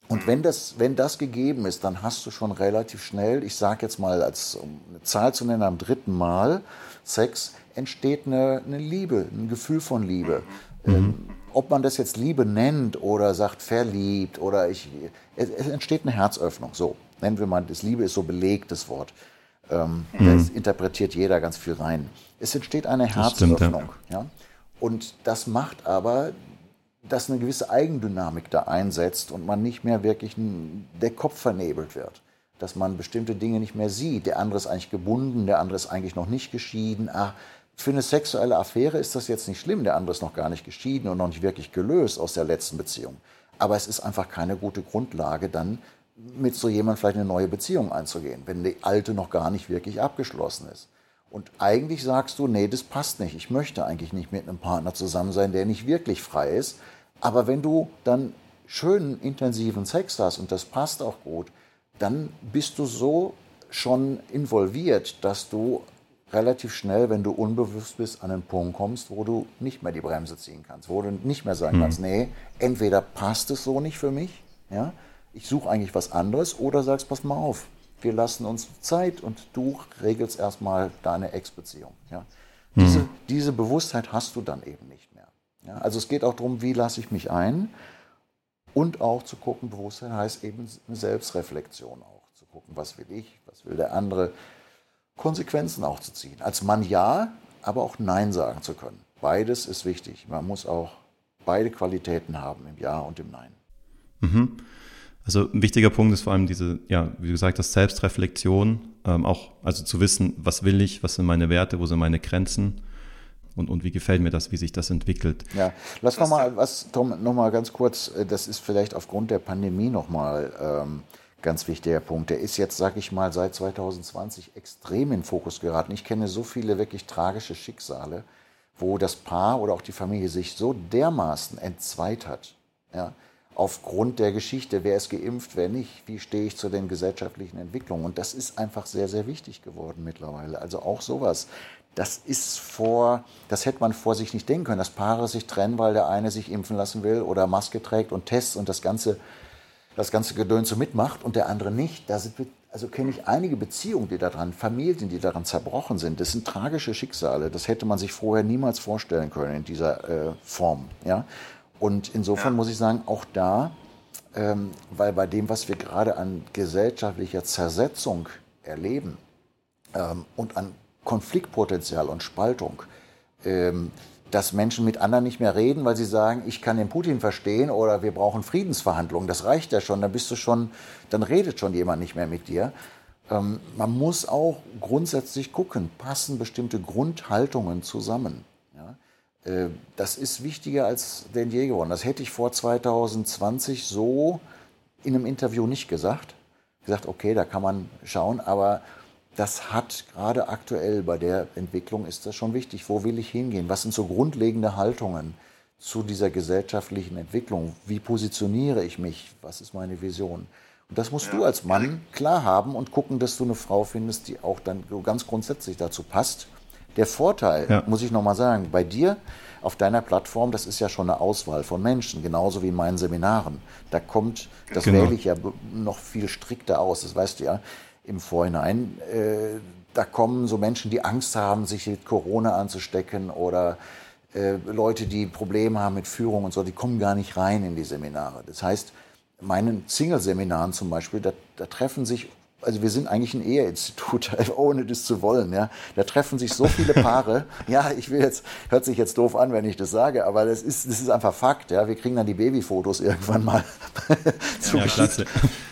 Und wenn das, wenn das gegeben ist, dann hast du schon relativ schnell, ich sage jetzt mal als um eine Zahl zu nennen, am dritten Mal Sex, entsteht eine, eine Liebe, ein Gefühl von Liebe. Mhm. Ähm, ob man das jetzt Liebe nennt oder sagt verliebt oder ich, es, es, entsteht eine Herzöffnung. So, nennen wir mal, das Liebe ist so belegtes Wort. Ähm, mhm. Das interpretiert jeder ganz viel rein. Es entsteht eine Herzöffnung. Stimmt, ja. ja. Und das macht aber dass eine gewisse Eigendynamik da einsetzt und man nicht mehr wirklich der Kopf vernebelt wird. Dass man bestimmte Dinge nicht mehr sieht. Der andere ist eigentlich gebunden, der andere ist eigentlich noch nicht geschieden. Ach, für eine sexuelle Affäre ist das jetzt nicht schlimm. Der andere ist noch gar nicht geschieden und noch nicht wirklich gelöst aus der letzten Beziehung. Aber es ist einfach keine gute Grundlage, dann mit so jemandem vielleicht eine neue Beziehung einzugehen, wenn die alte noch gar nicht wirklich abgeschlossen ist. Und eigentlich sagst du, nee, das passt nicht. Ich möchte eigentlich nicht mit einem Partner zusammen sein, der nicht wirklich frei ist. Aber wenn du dann schönen, intensiven Sex hast und das passt auch gut, dann bist du so schon involviert, dass du relativ schnell, wenn du unbewusst bist, an einen Punkt kommst, wo du nicht mehr die Bremse ziehen kannst, wo du nicht mehr sagen mhm. kannst, nee, entweder passt es so nicht für mich, ja, ich suche eigentlich was anderes, oder sagst, pass mal auf, wir lassen uns Zeit und du regelst erstmal deine Ex-Beziehung. Ja. Diese, mhm. diese Bewusstheit hast du dann eben nicht. Ja. Also es geht auch darum, wie lasse ich mich ein und auch zu gucken, Bewusstheit heißt eben eine Selbstreflexion auch, zu gucken, was will ich, was will der andere, Konsequenzen auch zu ziehen. Als Mann ja, aber auch Nein sagen zu können. Beides ist wichtig. Man muss auch beide Qualitäten haben, im Ja und im Nein. Mhm. Also ein wichtiger Punkt ist vor allem diese, ja, wie gesagt hast, Selbstreflexion, ähm, auch also zu wissen, was will ich, was sind meine Werte, wo sind meine Grenzen und, und wie gefällt mir das, wie sich das entwickelt. Ja, lass noch mal was, Tom, noch mal ganz kurz, äh, das ist vielleicht aufgrund der Pandemie noch mal ähm, ganz wichtiger Punkt. Der ist jetzt, sag ich mal, seit 2020 extrem in Fokus geraten. Ich kenne so viele wirklich tragische Schicksale, wo das Paar oder auch die Familie sich so dermaßen entzweit hat. Ja, aufgrund der Geschichte, wer ist geimpft, wer nicht, wie stehe ich zu den gesellschaftlichen Entwicklungen. Und das ist einfach sehr, sehr wichtig geworden mittlerweile. Also auch sowas. Das ist vor, das hätte man vor sich nicht denken können, dass Paare sich trennen, weil der eine sich impfen lassen will oder Maske trägt und Tests und das ganze, das ganze Gedöns so mitmacht und der andere nicht. Da sind, also kenne ich einige Beziehungen, die daran, Familien, die daran zerbrochen sind. Das sind tragische Schicksale. Das hätte man sich vorher niemals vorstellen können in dieser äh, Form. Ja? Und insofern ja. muss ich sagen, auch da, ähm, weil bei dem, was wir gerade an gesellschaftlicher Zersetzung erleben ähm, und an Konfliktpotenzial und Spaltung, ähm, dass Menschen mit anderen nicht mehr reden, weil sie sagen, ich kann den Putin verstehen oder wir brauchen Friedensverhandlungen. Das reicht ja schon, dann bist du schon, dann redet schon jemand nicht mehr mit dir. Ähm, man muss auch grundsätzlich gucken, passen bestimmte Grundhaltungen zusammen. Ja? Äh, das ist wichtiger als denn je geworden. Das hätte ich vor 2020 so in einem Interview nicht gesagt. Gesagt, okay, da kann man schauen, aber das hat gerade aktuell bei der Entwicklung ist das schon wichtig. Wo will ich hingehen? Was sind so grundlegende Haltungen zu dieser gesellschaftlichen Entwicklung? Wie positioniere ich mich? Was ist meine Vision? Und das musst ja. du als Mann klar haben und gucken, dass du eine Frau findest, die auch dann ganz grundsätzlich dazu passt. Der Vorteil, ja. muss ich nochmal sagen, bei dir auf deiner Plattform, das ist ja schon eine Auswahl von Menschen, genauso wie in meinen Seminaren. Da kommt, das genau. wähle ich ja noch viel strikter aus, das weißt du ja im Vorhinein. Äh, da kommen so Menschen, die Angst haben, sich mit Corona anzustecken oder äh, Leute, die Probleme haben mit Führung und so, die kommen gar nicht rein in die Seminare. Das heißt, meinen Single-Seminaren zum Beispiel, da, da treffen sich also wir sind eigentlich ein Eheinstitut, ohne das zu wollen. Ja. Da treffen sich so viele Paare. ja, ich will jetzt, hört sich jetzt doof an, wenn ich das sage, aber das ist, das ist einfach Fakt. Ja. Wir kriegen dann die Babyfotos irgendwann mal ja, klasse.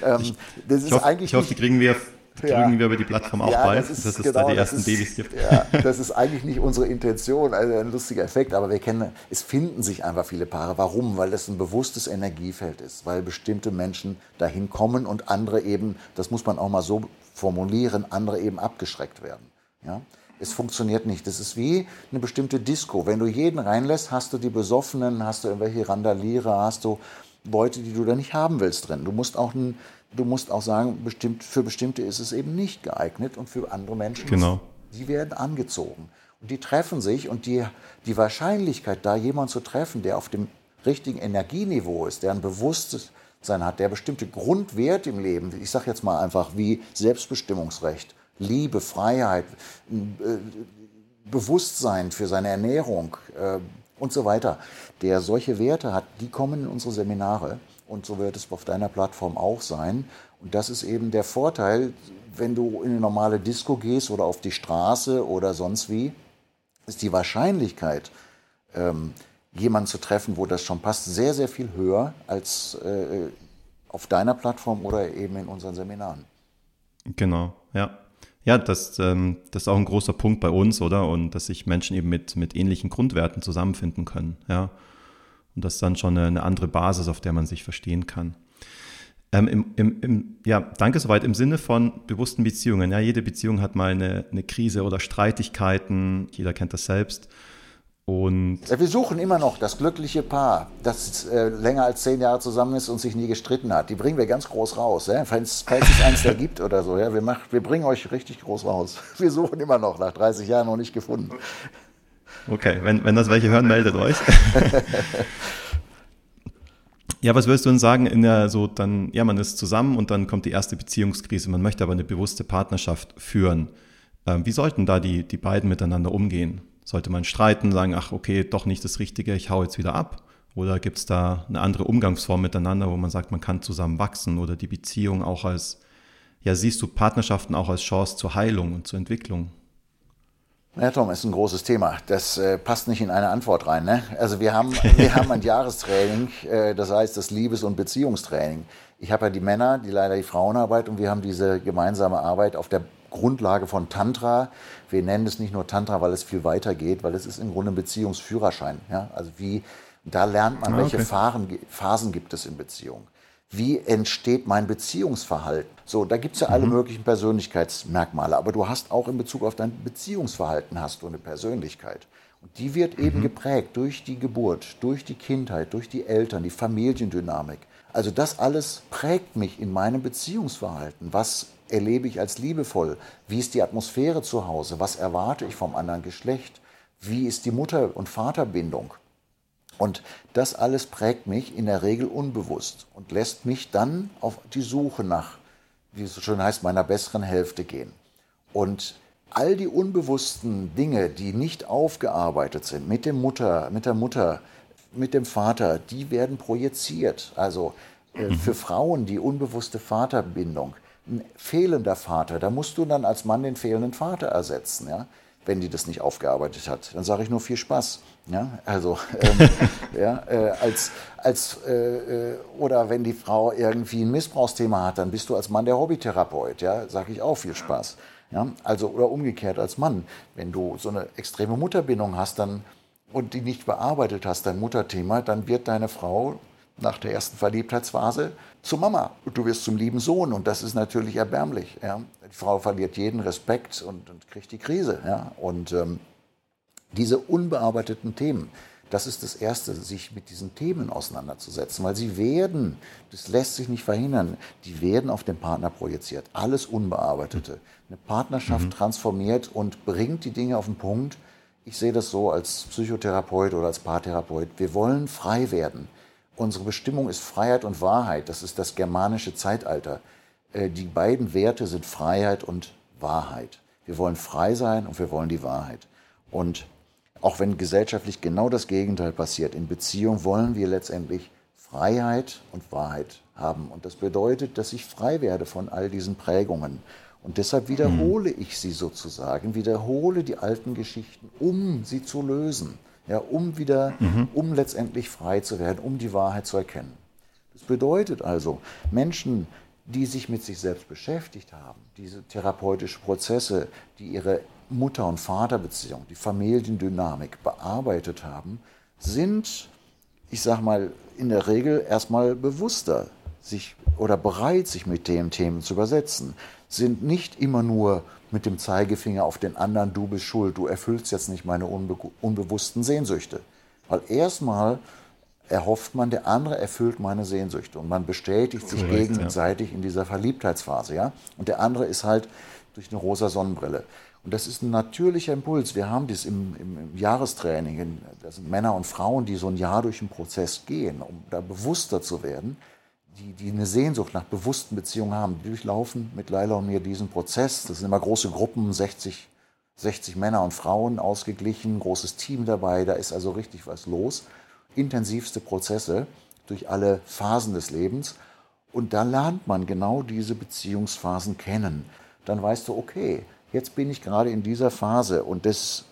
Ähm, das ist ich hoffe, eigentlich ich hoffe, die kriegen wir drücken ja. wir über die Plattform auch ja, bald, das ist, dass es genau, da die ersten ist, Babys gibt. Ja, das ist eigentlich nicht unsere Intention, also ein lustiger Effekt, aber wir kennen, es finden sich einfach viele Paare. Warum? Weil das ein bewusstes Energiefeld ist, weil bestimmte Menschen dahin kommen und andere eben, das muss man auch mal so formulieren, andere eben abgeschreckt werden. Ja? Es funktioniert nicht. Das ist wie eine bestimmte Disco. Wenn du jeden reinlässt, hast du die Besoffenen, hast du irgendwelche Randalierer, hast du Leute, die du da nicht haben willst drin. Du musst auch ein du musst auch sagen, bestimmt, für bestimmte ist es eben nicht geeignet und für andere Menschen, genau. die werden angezogen. Und die treffen sich und die, die Wahrscheinlichkeit, da jemanden zu treffen, der auf dem richtigen Energieniveau ist, der ein Bewusstsein hat, der bestimmte Grundwerte im Leben, ich sage jetzt mal einfach wie Selbstbestimmungsrecht, Liebe, Freiheit, äh, Bewusstsein für seine Ernährung äh, und so weiter, der solche Werte hat, die kommen in unsere Seminare und so wird es auf deiner Plattform auch sein. Und das ist eben der Vorteil, wenn du in eine normale Disco gehst oder auf die Straße oder sonst wie, ist die Wahrscheinlichkeit, ähm, jemanden zu treffen, wo das schon passt, sehr, sehr viel höher als äh, auf deiner Plattform oder eben in unseren Seminaren. Genau, ja. Ja, das, ähm, das ist auch ein großer Punkt bei uns, oder? Und dass sich Menschen eben mit, mit ähnlichen Grundwerten zusammenfinden können, ja. Und das ist dann schon eine, eine andere Basis, auf der man sich verstehen kann. Ähm, im, im, im, ja, danke soweit. Im Sinne von bewussten Beziehungen. Ja, jede Beziehung hat mal eine, eine Krise oder Streitigkeiten. Jeder kennt das selbst. Und wir suchen immer noch das glückliche Paar, das äh, länger als zehn Jahre zusammen ist und sich nie gestritten hat. Die bringen wir ganz groß raus. Ja? Falls, falls es eins da gibt oder so. Ja? Wir, mach, wir bringen euch richtig groß raus. Wir suchen immer noch, nach 30 Jahren noch nicht gefunden. Okay, wenn, wenn das welche hören, meldet euch. ja, was würdest du denn sagen, in der so dann, ja, man ist zusammen und dann kommt die erste Beziehungskrise, man möchte aber eine bewusste Partnerschaft führen. Ähm, wie sollten da die, die beiden miteinander umgehen? Sollte man streiten, sagen, ach, okay, doch nicht das Richtige, ich hau jetzt wieder ab? Oder gibt es da eine andere Umgangsform miteinander, wo man sagt, man kann zusammen wachsen oder die Beziehung auch als, ja, siehst du Partnerschaften auch als Chance zur Heilung und zur Entwicklung? Ja, Tom, ist ein großes Thema. Das äh, passt nicht in eine Antwort rein. Ne? Also wir haben, wir haben ein Jahrestraining, äh, das heißt das Liebes- und Beziehungstraining. Ich habe ja die Männer, die leider die Frauenarbeit und wir haben diese gemeinsame Arbeit auf der Grundlage von Tantra. Wir nennen es nicht nur Tantra, weil es viel weiter geht, weil es ist im Grunde ein Beziehungsführerschein. Ja? Also wie, da lernt man, ah, okay. welche Phasen, Phasen gibt es in Beziehung wie entsteht mein Beziehungsverhalten. So, da gibt es ja alle mhm. möglichen Persönlichkeitsmerkmale, aber du hast auch in Bezug auf dein Beziehungsverhalten hast du eine Persönlichkeit. Und die wird mhm. eben geprägt durch die Geburt, durch die Kindheit, durch die Eltern, die Familiendynamik. Also das alles prägt mich in meinem Beziehungsverhalten. Was erlebe ich als liebevoll? Wie ist die Atmosphäre zu Hause? Was erwarte ich vom anderen Geschlecht? Wie ist die Mutter- und Vaterbindung? Und das alles prägt mich in der Regel unbewusst und lässt mich dann auf die Suche nach, wie es so schön heißt, meiner besseren Hälfte gehen. Und all die unbewussten Dinge, die nicht aufgearbeitet sind mit, dem Mutter, mit der Mutter, mit dem Vater, die werden projiziert. Also äh, mhm. für Frauen die unbewusste Vaterbindung, ein fehlender Vater, da musst du dann als Mann den fehlenden Vater ersetzen. Ja? Wenn die das nicht aufgearbeitet hat. Dann sage ich nur viel Spaß. Ja, also ähm, ja, äh, als, als äh, äh, oder wenn die Frau irgendwie ein Missbrauchsthema hat, dann bist du als Mann der Hobbytherapeut. Ja, sage ich auch viel Spaß. Ja, also oder umgekehrt als Mann, wenn du so eine extreme Mutterbindung hast, dann und die nicht bearbeitet hast, dein Mutterthema, dann wird deine Frau nach der ersten Verliebtheitsphase zu Mama du wirst zum lieben Sohn und das ist natürlich erbärmlich. Ja. Die Frau verliert jeden Respekt und, und kriegt die Krise. Ja. Und ähm, diese unbearbeiteten Themen, das ist das Erste, sich mit diesen Themen auseinanderzusetzen, weil sie werden, das lässt sich nicht verhindern, die werden auf den Partner projiziert. Alles Unbearbeitete. Eine Partnerschaft mhm. transformiert und bringt die Dinge auf den Punkt. Ich sehe das so als Psychotherapeut oder als Paartherapeut. Wir wollen frei werden. Unsere Bestimmung ist Freiheit und Wahrheit. Das ist das germanische Zeitalter. Äh, die beiden Werte sind Freiheit und Wahrheit. Wir wollen frei sein und wir wollen die Wahrheit. Und auch wenn gesellschaftlich genau das Gegenteil passiert, in Beziehung wollen wir letztendlich Freiheit und Wahrheit haben. Und das bedeutet, dass ich frei werde von all diesen Prägungen. Und deshalb wiederhole ich sie sozusagen, wiederhole die alten Geschichten, um sie zu lösen ja, um wieder, mhm. um letztendlich frei zu werden, um die Wahrheit zu erkennen. Das bedeutet also, Menschen, die sich mit sich selbst beschäftigt haben, diese therapeutischen Prozesse, die ihre Mutter- und Vaterbeziehung, die Familiendynamik bearbeitet haben, sind, ich sag mal, in der Regel erstmal bewusster sich oder bereit, sich mit den Themen zu übersetzen, sind nicht immer nur mit dem Zeigefinger auf den anderen, du bist schuld, du erfüllst jetzt nicht meine unbe unbewussten Sehnsüchte. Weil erstmal erhofft man, der andere erfüllt meine Sehnsüchte und man bestätigt sich Korrekt, gegenseitig ja. in dieser Verliebtheitsphase. Ja? Und der andere ist halt durch eine rosa Sonnenbrille. Und das ist ein natürlicher Impuls. Wir haben das im, im, im Jahrestraining. Das sind Männer und Frauen, die so ein Jahr durch einen Prozess gehen, um da bewusster zu werden die, die eine Sehnsucht nach bewussten Beziehungen haben, die durchlaufen mit Laila und mir diesen Prozess. Das sind immer große Gruppen, 60, 60 Männer und Frauen ausgeglichen, großes Team dabei, da ist also richtig was los. Intensivste Prozesse durch alle Phasen des Lebens. Und da lernt man genau diese Beziehungsphasen kennen. Dann weißt du, okay, jetzt bin ich gerade in dieser Phase und das,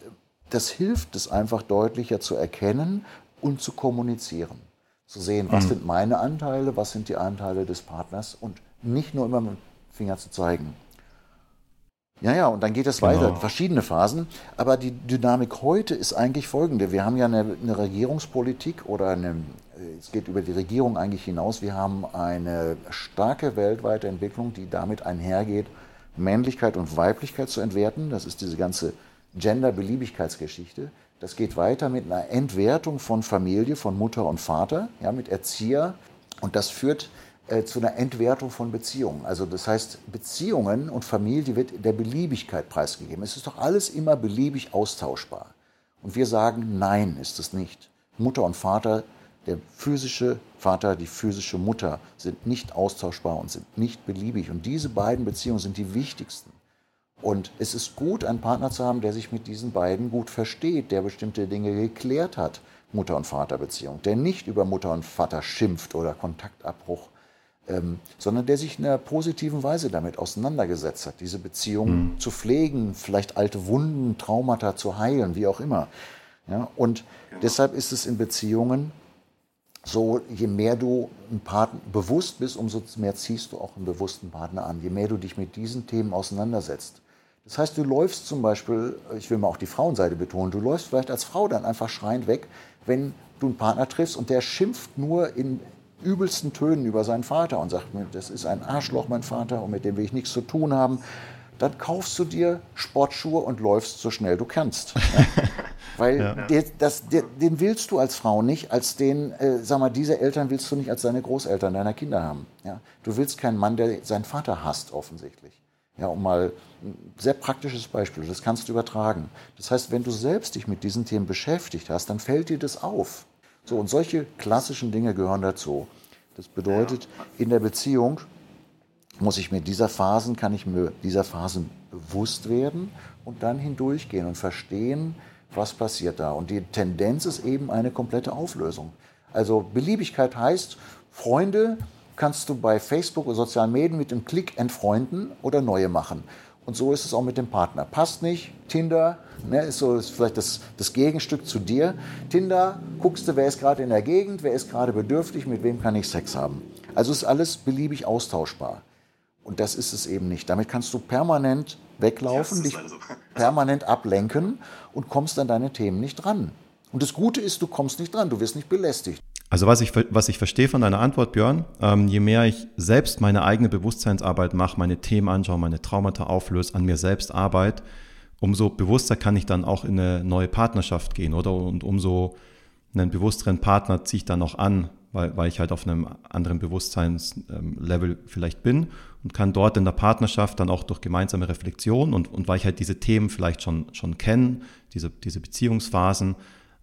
das hilft es einfach deutlicher zu erkennen und zu kommunizieren zu sehen, was mhm. sind meine Anteile, was sind die Anteile des Partners und nicht nur immer mit dem Finger zu zeigen. Ja, ja, und dann geht es genau. weiter, verschiedene Phasen. Aber die Dynamik heute ist eigentlich folgende. Wir haben ja eine, eine Regierungspolitik oder eine, es geht über die Regierung eigentlich hinaus. Wir haben eine starke weltweite Entwicklung, die damit einhergeht, Männlichkeit und Weiblichkeit zu entwerten. Das ist diese ganze Gender-Beliebigkeitsgeschichte. Das geht weiter mit einer Entwertung von Familie, von Mutter und Vater, ja, mit Erzieher. Und das führt äh, zu einer Entwertung von Beziehungen. Also das heißt, Beziehungen und Familie wird der Beliebigkeit preisgegeben. Es ist doch alles immer beliebig austauschbar. Und wir sagen, nein, ist es nicht. Mutter und Vater, der physische Vater, die physische Mutter sind nicht austauschbar und sind nicht beliebig. Und diese beiden Beziehungen sind die wichtigsten. Und es ist gut, einen Partner zu haben, der sich mit diesen beiden gut versteht, der bestimmte Dinge geklärt hat, Mutter- und Vaterbeziehung, der nicht über Mutter und Vater schimpft oder Kontaktabbruch, ähm, sondern der sich in einer positiven Weise damit auseinandergesetzt hat, diese Beziehung mhm. zu pflegen, vielleicht alte Wunden, Traumata zu heilen, wie auch immer. Ja, und genau. deshalb ist es in Beziehungen so, je mehr du ein Partner bewusst bist, umso mehr ziehst du auch einen bewussten Partner an. Je mehr du dich mit diesen Themen auseinandersetzt, das heißt, du läufst zum Beispiel, ich will mal auch die Frauenseite betonen, du läufst vielleicht als Frau dann einfach schreiend weg, wenn du einen Partner triffst und der schimpft nur in übelsten Tönen über seinen Vater und sagt mir, das ist ein Arschloch, mein Vater, und mit dem will ich nichts zu tun haben. Dann kaufst du dir Sportschuhe und läufst so schnell du kannst. Weil ja. Der, das, der, den willst du als Frau nicht, als den, äh, sag mal, diese Eltern willst du nicht als deine Großeltern deiner Kinder haben. Ja? Du willst keinen Mann, der seinen Vater hasst, offensichtlich. Ja, um mal ein sehr praktisches Beispiel, das kannst du übertragen. Das heißt, wenn du selbst dich mit diesen Themen beschäftigt hast, dann fällt dir das auf. So, und solche klassischen Dinge gehören dazu. Das bedeutet, in der Beziehung muss ich mir dieser Phasen, kann ich mir dieser Phasen bewusst werden und dann hindurchgehen und verstehen, was passiert da. Und die Tendenz ist eben eine komplette Auflösung. Also Beliebigkeit heißt, Freunde kannst du bei Facebook oder sozialen Medien mit dem Klick entfreunden oder neue machen. Und so ist es auch mit dem Partner. Passt nicht, Tinder, ne, ist so ist vielleicht das, das Gegenstück zu dir. Tinder, guckst du, wer ist gerade in der Gegend, wer ist gerade bedürftig, mit wem kann ich Sex haben. Also ist alles beliebig austauschbar. Und das ist es eben nicht. Damit kannst du permanent weglaufen, dich also. permanent ablenken und kommst an deine Themen nicht dran. Und das Gute ist, du kommst nicht dran, du wirst nicht belästigt. Also was ich, was ich verstehe von deiner Antwort, Björn, ähm, je mehr ich selbst meine eigene Bewusstseinsarbeit mache, meine Themen anschaue, meine Traumata auflöse, an mir selbst arbeite, umso bewusster kann ich dann auch in eine neue Partnerschaft gehen, oder? Und umso einen bewussteren Partner ziehe ich dann auch an, weil, weil ich halt auf einem anderen Bewusstseinslevel vielleicht bin und kann dort in der Partnerschaft dann auch durch gemeinsame Reflexion und, und weil ich halt diese Themen vielleicht schon, schon kenne, diese, diese Beziehungsphasen,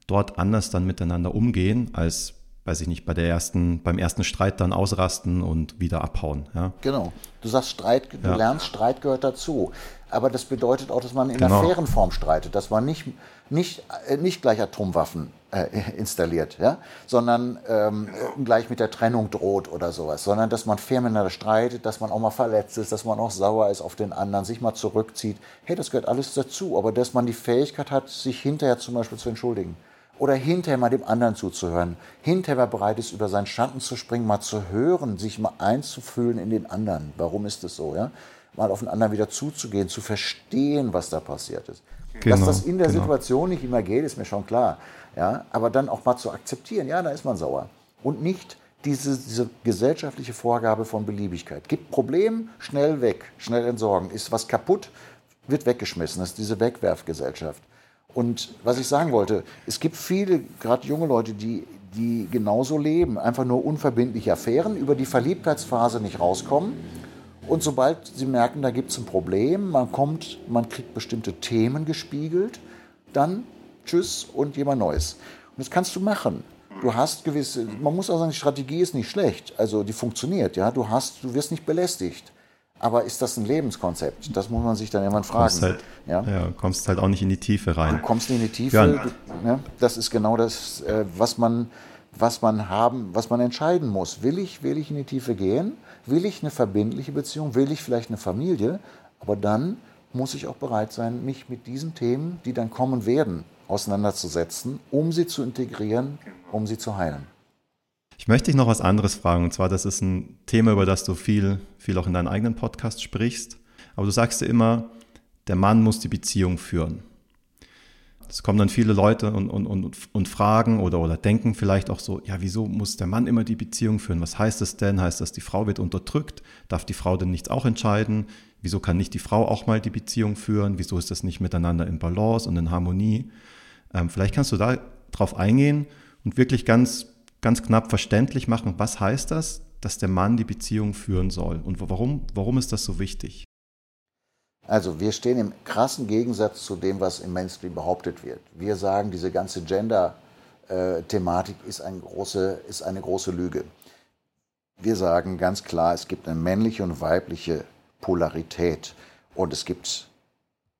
dort anders dann miteinander umgehen, als weiß ich nicht, bei der ersten, beim ersten Streit dann ausrasten und wieder abhauen. Ja? Genau. Du sagst Streit, du ja. lernst, Streit gehört dazu. Aber das bedeutet auch, dass man in genau. einer fairen Form streitet, dass man nicht, nicht, äh, nicht gleich Atomwaffen äh, installiert, ja? sondern ähm, gleich mit der Trennung droht oder sowas, sondern dass man fair miteinander streitet, dass man auch mal verletzt ist, dass man auch sauer ist auf den anderen, sich mal zurückzieht. Hey, das gehört alles dazu. Aber dass man die Fähigkeit hat, sich hinterher zum Beispiel zu entschuldigen oder hinterher mal dem anderen zuzuhören, hinterher bereit ist, über seinen Schatten zu springen, mal zu hören, sich mal einzufühlen in den anderen. Warum ist das so? Ja? Mal auf den anderen wieder zuzugehen, zu verstehen, was da passiert ist. Genau, Dass das in der genau. Situation nicht immer geht, ist mir schon klar. Ja? Aber dann auch mal zu akzeptieren, ja, da ist man sauer. Und nicht diese, diese gesellschaftliche Vorgabe von Beliebigkeit. Gibt Problem, schnell weg, schnell entsorgen. Ist was kaputt, wird weggeschmissen. Das ist diese Wegwerfgesellschaft. Und was ich sagen wollte, es gibt viele, gerade junge Leute, die, die genauso leben, einfach nur unverbindliche Affären, über die Verliebtheitsphase nicht rauskommen. Und sobald sie merken, da gibt es ein Problem, man kommt, man kriegt bestimmte Themen gespiegelt, dann tschüss und jemand Neues. Und das kannst du machen. Du hast gewisse, man muss auch sagen, die Strategie ist nicht schlecht, also die funktioniert, ja. Du hast, du wirst nicht belästigt. Aber ist das ein Lebenskonzept? Das muss man sich dann irgendwann fragen. Kommst halt, ja? ja, kommst halt auch nicht in die Tiefe rein. Du kommst nicht in die Tiefe. Ja. Du, ne? Das ist genau das, äh, was man, was man haben, was man entscheiden muss. Will ich, will ich in die Tiefe gehen? Will ich eine verbindliche Beziehung? Will ich vielleicht eine Familie? Aber dann muss ich auch bereit sein, mich mit diesen Themen, die dann kommen werden, auseinanderzusetzen, um sie zu integrieren, um sie zu heilen. Ich möchte dich noch was anderes fragen. Und zwar, das ist ein Thema, über das du viel, viel auch in deinem eigenen Podcast sprichst. Aber du sagst ja immer, der Mann muss die Beziehung führen. Es kommen dann viele Leute und, und, und, und fragen oder, oder denken vielleicht auch so, ja, wieso muss der Mann immer die Beziehung führen? Was heißt das denn? Heißt das, die Frau wird unterdrückt? Darf die Frau denn nichts auch entscheiden? Wieso kann nicht die Frau auch mal die Beziehung führen? Wieso ist das nicht miteinander in Balance und in Harmonie? Ähm, vielleicht kannst du da drauf eingehen und wirklich ganz ganz knapp verständlich machen, was heißt das, dass der Mann die Beziehung führen soll und warum, warum ist das so wichtig? Also wir stehen im krassen Gegensatz zu dem, was im Mainstream behauptet wird. Wir sagen, diese ganze Gender-Thematik ist, eine große, ist eine große Lüge. Wir sagen ganz klar, es gibt eine männliche und weibliche Polarität und es gibt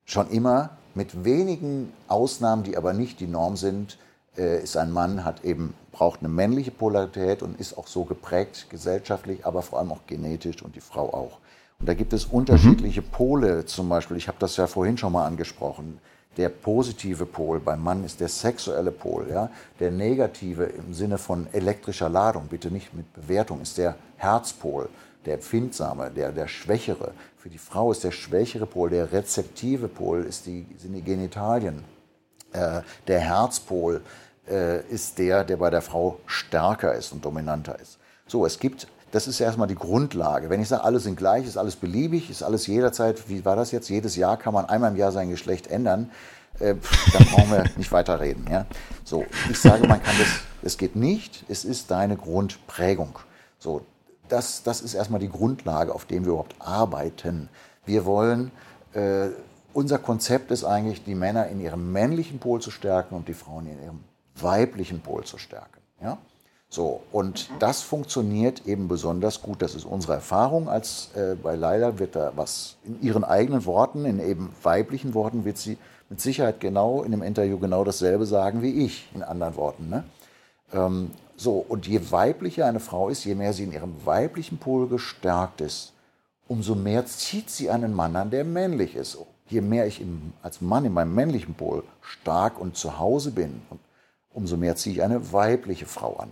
schon immer mit wenigen Ausnahmen, die aber nicht die Norm sind, äh, ist ein Mann, hat eben, braucht eine männliche Polarität und ist auch so geprägt gesellschaftlich, aber vor allem auch genetisch und die Frau auch. Und da gibt es unterschiedliche mhm. Pole zum Beispiel. Ich habe das ja vorhin schon mal angesprochen. Der positive Pol beim Mann ist der sexuelle Pol. Ja? Der negative im Sinne von elektrischer Ladung, bitte nicht mit Bewertung, ist der Herzpol, der empfindsame, der, der schwächere. Für die Frau ist der schwächere Pol, der rezeptive Pol ist die, sind die Genitalien. Äh, der Herzpol äh, ist der, der bei der Frau stärker ist und dominanter ist. So, es gibt, das ist erstmal die Grundlage. Wenn ich sage, alle sind gleich, ist alles beliebig, ist alles jederzeit, wie war das jetzt? Jedes Jahr kann man einmal im Jahr sein Geschlecht ändern. Äh, dann brauchen wir nicht weiter reden. Ja? So, ich sage, man kann das, es geht nicht, es ist deine Grundprägung. So, das, das ist erstmal die Grundlage, auf der wir überhaupt arbeiten. Wir wollen, äh, unser Konzept ist eigentlich, die Männer in ihrem männlichen Pol zu stärken und die Frauen in ihrem weiblichen Pol zu stärken. Ja? So, und das funktioniert eben besonders gut. Das ist unsere Erfahrung. Als äh, bei Leila wird da was in ihren eigenen Worten, in eben weiblichen Worten, wird sie mit Sicherheit genau in dem Interview genau dasselbe sagen wie ich, in anderen Worten. Ne? Ähm, so, und je weiblicher eine Frau ist, je mehr sie in ihrem weiblichen Pol gestärkt ist, umso mehr zieht sie einen Mann an, der männlich ist. Je mehr ich im, als Mann in meinem männlichen Pol stark und zu Hause bin, umso mehr ziehe ich eine weibliche Frau an.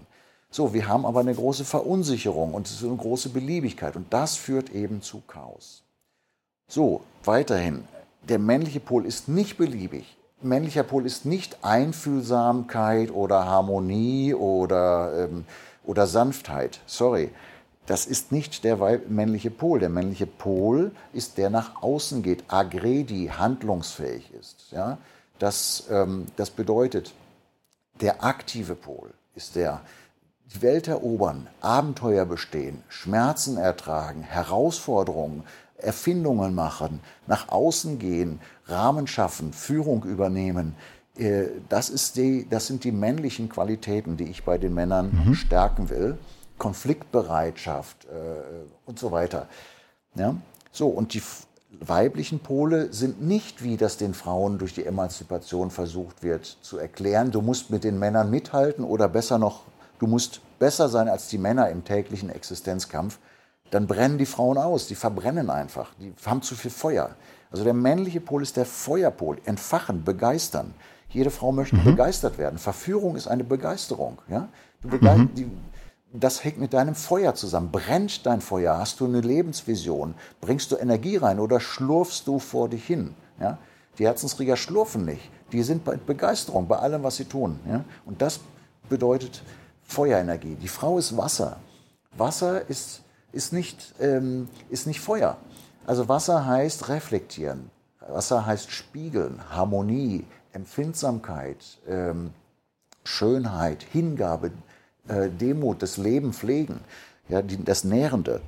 So, wir haben aber eine große Verunsicherung und eine große Beliebigkeit und das führt eben zu Chaos. So, weiterhin, der männliche Pol ist nicht beliebig. Männlicher Pol ist nicht Einfühlsamkeit oder Harmonie oder, ähm, oder Sanftheit. Sorry, das ist nicht der männliche Pol. Der männliche Pol ist der nach außen geht, agredi, handlungsfähig ist. Ja? Das, ähm, das bedeutet, der aktive Pol ist der, die Welt erobern, Abenteuer bestehen, Schmerzen ertragen, Herausforderungen, Erfindungen machen, nach außen gehen, Rahmen schaffen, Führung übernehmen. Äh, das, ist die, das sind die männlichen Qualitäten, die ich bei den Männern mhm. stärken will. Konfliktbereitschaft äh, und so weiter. Ja? So, und die weiblichen Pole sind nicht, wie das den Frauen durch die Emanzipation versucht wird zu erklären, du musst mit den Männern mithalten oder besser noch du musst besser sein als die Männer im täglichen Existenzkampf, dann brennen die Frauen aus, die verbrennen einfach, die haben zu viel Feuer. Also der männliche Pol ist der Feuerpol, entfachen, begeistern. Jede Frau möchte mhm. begeistert werden. Verführung ist eine Begeisterung. Ja? Begei mhm. die, das hängt mit deinem Feuer zusammen. Brennt dein Feuer? Hast du eine Lebensvision? Bringst du Energie rein oder schlurfst du vor dich hin? Ja? Die Herzenskrieger schlurfen nicht. Die sind bei Begeisterung bei allem, was sie tun. Ja? Und das bedeutet, Feuerenergie. Die Frau ist Wasser. Wasser ist, ist, nicht, ähm, ist nicht Feuer. Also Wasser heißt reflektieren. Wasser heißt spiegeln, Harmonie, Empfindsamkeit, ähm, Schönheit, Hingabe, äh, Demut, das Leben pflegen, ja, die, das Nährende.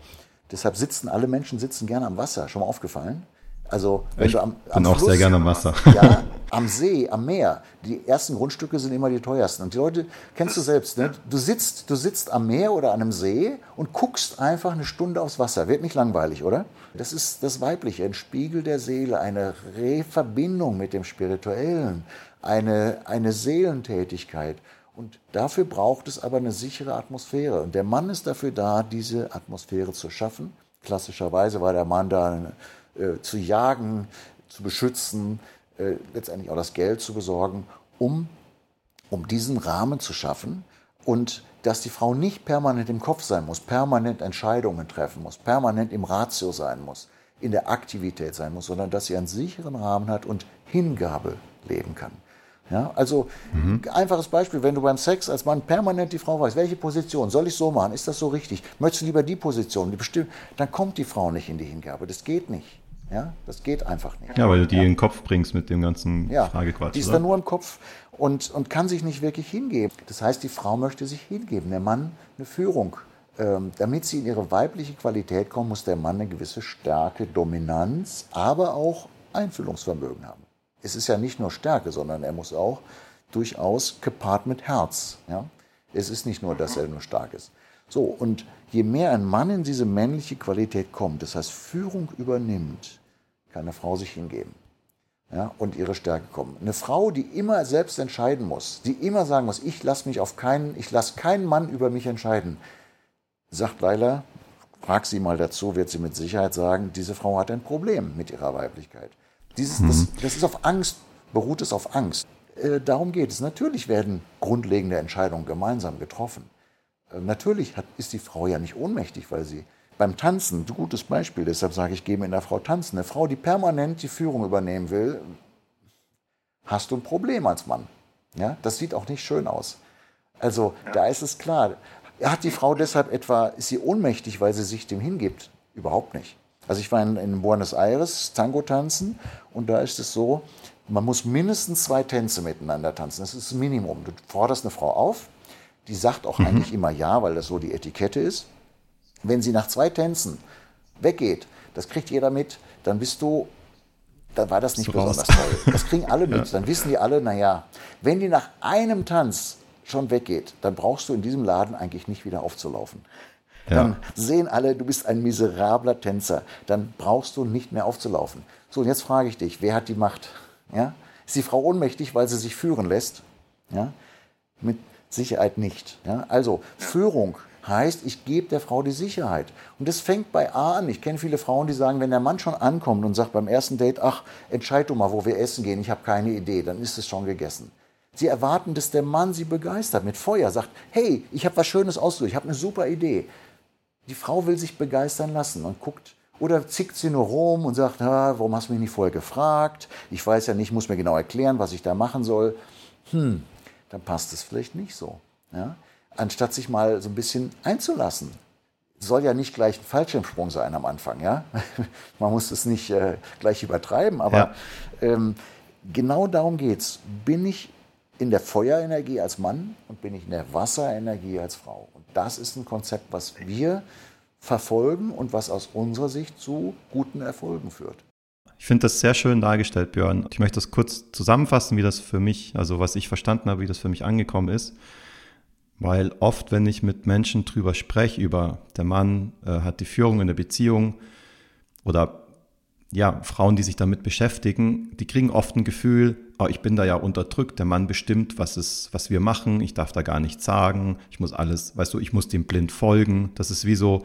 Deshalb sitzen alle Menschen sitzen gerne am Wasser. Schon mal aufgefallen? Also wenn ich du am, am bin Fluss, auch sehr gerne am Wasser. Ja, am See, am Meer. Die ersten Grundstücke sind immer die teuersten. Und die Leute, kennst du selbst, ne? du, sitzt, du sitzt am Meer oder an einem See und guckst einfach eine Stunde aufs Wasser. Wird nicht langweilig, oder? Das ist das Weibliche, ein Spiegel der Seele, eine Reverbindung mit dem Spirituellen, eine, eine Seelentätigkeit. Und dafür braucht es aber eine sichere Atmosphäre. Und der Mann ist dafür da, diese Atmosphäre zu schaffen. Klassischerweise war der Mann da äh, zu jagen, zu beschützen, äh, letztendlich auch das Geld zu besorgen, um, um diesen Rahmen zu schaffen und dass die Frau nicht permanent im Kopf sein muss, permanent Entscheidungen treffen muss, permanent im Ratio sein muss, in der Aktivität sein muss, sondern dass sie einen sicheren Rahmen hat und Hingabe leben kann. Ja, also mhm. einfaches Beispiel, wenn du beim Sex als Mann permanent die Frau weißt, welche Position soll ich so machen, ist das so richtig? Möchtest du lieber die Position, die bestimmt, dann kommt die Frau nicht in die Hingabe. Das geht nicht. Ja, das geht einfach nicht. Ja, weil du die ja. in den Kopf bringst mit dem ganzen ja, Fragequatsch. Die ist oder? dann nur im Kopf und, und kann sich nicht wirklich hingeben. Das heißt, die Frau möchte sich hingeben, der Mann eine Führung. Ähm, damit sie in ihre weibliche Qualität kommt, muss der Mann eine gewisse Stärke, Dominanz, aber auch Einfühlungsvermögen haben. Es ist ja nicht nur Stärke, sondern er muss auch durchaus gepaart mit Herz. Ja? Es ist nicht nur, dass er nur stark ist. So, und je mehr ein Mann in diese männliche Qualität kommt, das heißt Führung übernimmt, kann eine Frau sich hingeben ja, und ihre Stärke kommen. Eine Frau, die immer selbst entscheiden muss, die immer sagen muss, ich lasse mich auf keinen, ich lasse keinen Mann über mich entscheiden, sagt Leila, frag sie mal dazu, wird sie mit Sicherheit sagen, diese Frau hat ein Problem mit ihrer Weiblichkeit. Dieses, mhm. das, das, ist auf Angst, beruht es auf Angst. Äh, darum geht es. Natürlich werden grundlegende Entscheidungen gemeinsam getroffen. Äh, natürlich hat, ist die Frau ja nicht ohnmächtig, weil sie beim Tanzen, ein gutes Beispiel, deshalb sage ich, gehe mit einer Frau tanzen. Eine Frau, die permanent die Führung übernehmen will, hast du ein Problem als Mann. Ja, das sieht auch nicht schön aus. Also ja. da ist es klar. Hat die Frau deshalb etwa, ist sie ohnmächtig, weil sie sich dem hingibt? Überhaupt nicht. Also ich war in, in Buenos Aires Tango tanzen und da ist es so, man muss mindestens zwei Tänze miteinander tanzen. Das ist das Minimum. Du forderst eine Frau auf, die sagt auch mhm. eigentlich immer ja, weil das so die Etikette ist. Wenn sie nach zwei Tänzen weggeht, das kriegt jeder mit, dann bist du, dann war das nicht so besonders raus. toll. Das kriegen alle mit. Ja. Dann wissen die alle, naja, wenn die nach einem Tanz schon weggeht, dann brauchst du in diesem Laden eigentlich nicht wieder aufzulaufen. Ja. Dann sehen alle, du bist ein miserabler Tänzer. Dann brauchst du nicht mehr aufzulaufen. So, und jetzt frage ich dich, wer hat die Macht? Ja? Ist die Frau ohnmächtig, weil sie sich führen lässt? Ja? Mit Sicherheit nicht. Ja? Also Führung Heißt, ich gebe der Frau die Sicherheit. Und das fängt bei A an. Ich kenne viele Frauen, die sagen, wenn der Mann schon ankommt und sagt beim ersten Date, ach, entscheid du mal, wo wir essen gehen, ich habe keine Idee, dann ist es schon gegessen. Sie erwarten, dass der Mann sie begeistert mit Feuer, sagt, hey, ich habe was Schönes ausgesucht, ich habe eine super Idee. Die Frau will sich begeistern lassen und guckt, oder zickt sie nur rum und sagt, warum hast du mich nicht vorher gefragt? Ich weiß ja nicht, muss mir genau erklären, was ich da machen soll. Hm, dann passt es vielleicht nicht so. Ja? Anstatt sich mal so ein bisschen einzulassen. Soll ja nicht gleich ein Fallschirmsprung sein am Anfang. Ja? Man muss es nicht äh, gleich übertreiben, aber ja. ähm, genau darum geht es. Bin ich in der Feuerenergie als Mann und bin ich in der Wasserenergie als Frau? Und das ist ein Konzept, was wir verfolgen und was aus unserer Sicht zu guten Erfolgen führt. Ich finde das sehr schön dargestellt, Björn. Ich möchte das kurz zusammenfassen, wie das für mich, also was ich verstanden habe, wie das für mich angekommen ist. Weil oft, wenn ich mit Menschen drüber spreche, über der Mann äh, hat die Führung in der Beziehung oder ja, Frauen, die sich damit beschäftigen, die kriegen oft ein Gefühl, oh, ich bin da ja unterdrückt, der Mann bestimmt, was, ist, was wir machen, ich darf da gar nichts sagen, ich muss alles, weißt du, ich muss dem blind folgen. Das ist wie so,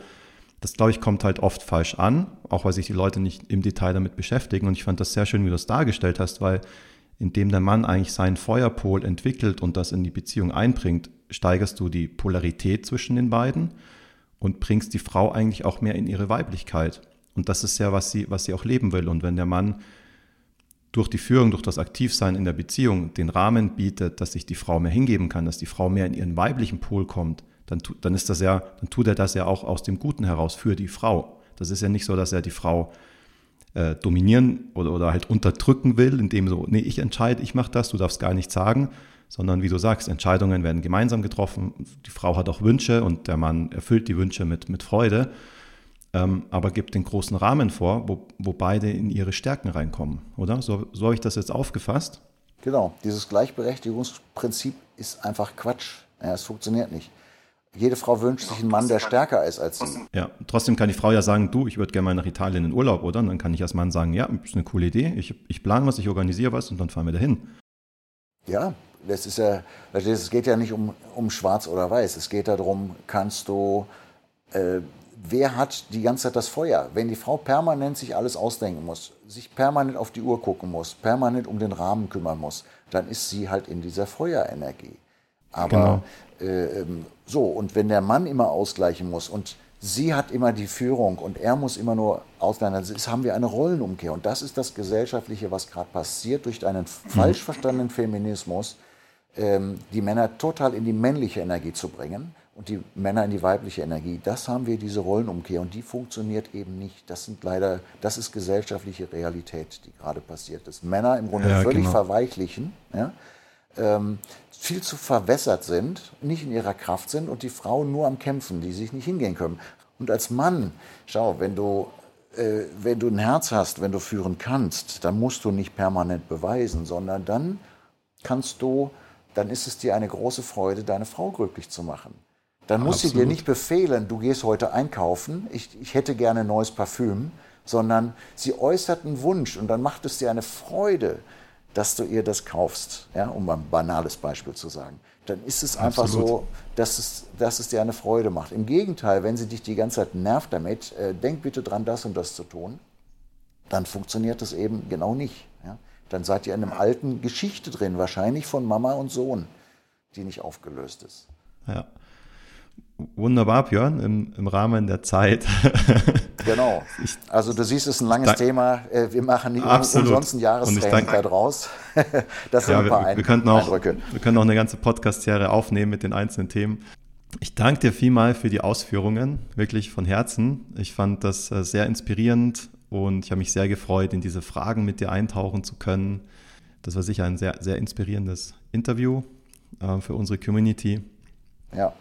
das, glaube ich, kommt halt oft falsch an, auch weil sich die Leute nicht im Detail damit beschäftigen. Und ich fand das sehr schön, wie du das dargestellt hast, weil indem der Mann eigentlich seinen Feuerpol entwickelt und das in die Beziehung einbringt, steigerst du die Polarität zwischen den beiden und bringst die Frau eigentlich auch mehr in ihre Weiblichkeit. Und das ist ja, was sie, was sie auch leben will. Und wenn der Mann durch die Führung, durch das Aktivsein in der Beziehung den Rahmen bietet, dass sich die Frau mehr hingeben kann, dass die Frau mehr in ihren weiblichen Pol kommt, dann, dann ist das ja, dann tut er das ja auch aus dem Guten heraus für die Frau. Das ist ja nicht so, dass er die Frau äh, dominieren oder, oder halt unterdrücken will, indem so, nee, ich entscheide, ich mache das, du darfst gar nichts sagen, sondern wie du sagst, Entscheidungen werden gemeinsam getroffen. Die Frau hat auch Wünsche und der Mann erfüllt die Wünsche mit, mit Freude, ähm, aber gibt den großen Rahmen vor, wo, wo beide in ihre Stärken reinkommen, oder? So, so habe ich das jetzt aufgefasst. Genau, dieses Gleichberechtigungsprinzip ist einfach Quatsch. Ja, es funktioniert nicht. Jede Frau wünscht sich einen Mann, der stärker ist als sie. Ja, trotzdem kann die Frau ja sagen, du, ich würde gerne mal nach Italien in Urlaub, oder? Und dann kann ich als Mann sagen, ja, ist eine coole Idee, ich, ich plane was, ich organisiere was und dann fahren wir dahin. Ja, das ist ja, es geht ja nicht um, um schwarz oder weiß. Es geht darum, kannst du, äh, wer hat die ganze Zeit das Feuer? Wenn die Frau permanent sich alles ausdenken muss, sich permanent auf die Uhr gucken muss, permanent um den Rahmen kümmern muss, dann ist sie halt in dieser Feuerenergie. Aber genau. äh, ähm, so, und wenn der Mann immer ausgleichen muss und sie hat immer die Führung und er muss immer nur ausgleichen, dann haben wir eine Rollenumkehr. Und das ist das Gesellschaftliche, was gerade passiert durch einen mhm. falsch verstandenen Feminismus, ähm, die Männer total in die männliche Energie zu bringen und die Männer in die weibliche Energie. Das haben wir, diese Rollenumkehr. Und die funktioniert eben nicht. Das sind leider, das ist gesellschaftliche Realität, die gerade passiert ist. Männer im Grunde ja, völlig genau. verweichlichen. Ja? ähm, viel zu verwässert sind, nicht in ihrer Kraft sind und die Frauen nur am Kämpfen, die sich nicht hingehen können. Und als Mann, schau, wenn du, äh, wenn du ein Herz hast, wenn du führen kannst, dann musst du nicht permanent beweisen, sondern dann kannst du, dann ist es dir eine große Freude, deine Frau glücklich zu machen. Dann muss Absolut. sie dir nicht befehlen, du gehst heute einkaufen, ich, ich hätte gerne neues Parfüm, sondern sie äußert einen Wunsch und dann macht es dir eine Freude, dass du ihr das kaufst, ja, um ein banales Beispiel zu sagen, dann ist es einfach Absolut. so, dass es, dass es dir eine Freude macht. Im Gegenteil, wenn sie dich die ganze Zeit nervt damit, äh, denk bitte dran, das und das zu tun, dann funktioniert das eben genau nicht. Ja. Dann seid ihr in einer alten Geschichte drin, wahrscheinlich von Mama und Sohn, die nicht aufgelöst ist. Ja. Wunderbar, Björn, im, im Rahmen der Zeit. genau. Also du siehst, es ist ein langes Thema. Äh, wir machen Absolut. umsonst ein Jahrestraining da draus. Das sind ja, ein paar wir, wir, könnten auch, Eindrücke. Wir können auch eine ganze Podcast-Serie aufnehmen mit den einzelnen Themen. Ich danke dir vielmal für die Ausführungen, wirklich von Herzen. Ich fand das äh, sehr inspirierend und ich habe mich sehr gefreut, in diese Fragen mit dir eintauchen zu können. Das war sicher ein sehr, sehr inspirierendes Interview äh, für unsere Community. Ja,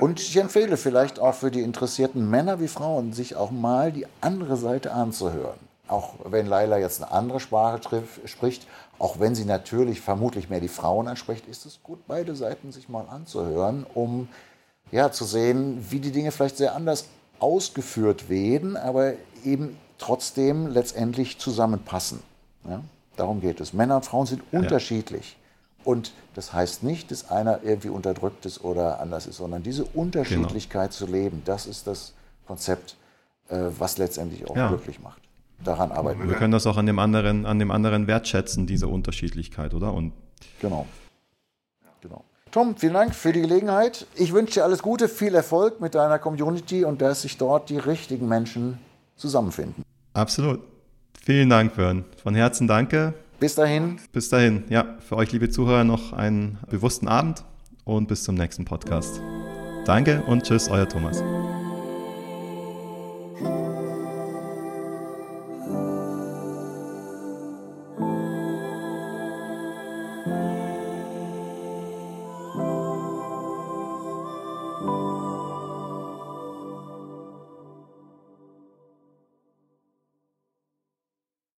und ich empfehle vielleicht auch für die interessierten Männer wie Frauen, sich auch mal die andere Seite anzuhören. Auch wenn Laila jetzt eine andere Sprache spricht, auch wenn sie natürlich vermutlich mehr die Frauen anspricht, ist es gut, beide Seiten sich mal anzuhören, um ja, zu sehen, wie die Dinge vielleicht sehr anders ausgeführt werden, aber eben trotzdem letztendlich zusammenpassen. Ja? Darum geht es. Männer und Frauen sind ja. unterschiedlich. Und das heißt nicht, dass einer irgendwie unterdrückt ist oder anders ist, sondern diese Unterschiedlichkeit genau. zu leben, das ist das Konzept, äh, was letztendlich auch ja. glücklich macht. Daran arbeiten wir. Wir können das auch an dem anderen, an dem anderen wertschätzen, diese Unterschiedlichkeit, oder? Und genau. genau. Tom, vielen Dank für die Gelegenheit. Ich wünsche dir alles Gute, viel Erfolg mit deiner Community und dass sich dort die richtigen Menschen zusammenfinden. Absolut. Vielen Dank, Björn. Von Herzen danke. Bis dahin. Bis dahin. Ja, für euch, liebe Zuhörer, noch einen bewussten Abend und bis zum nächsten Podcast. Danke und tschüss, euer Thomas.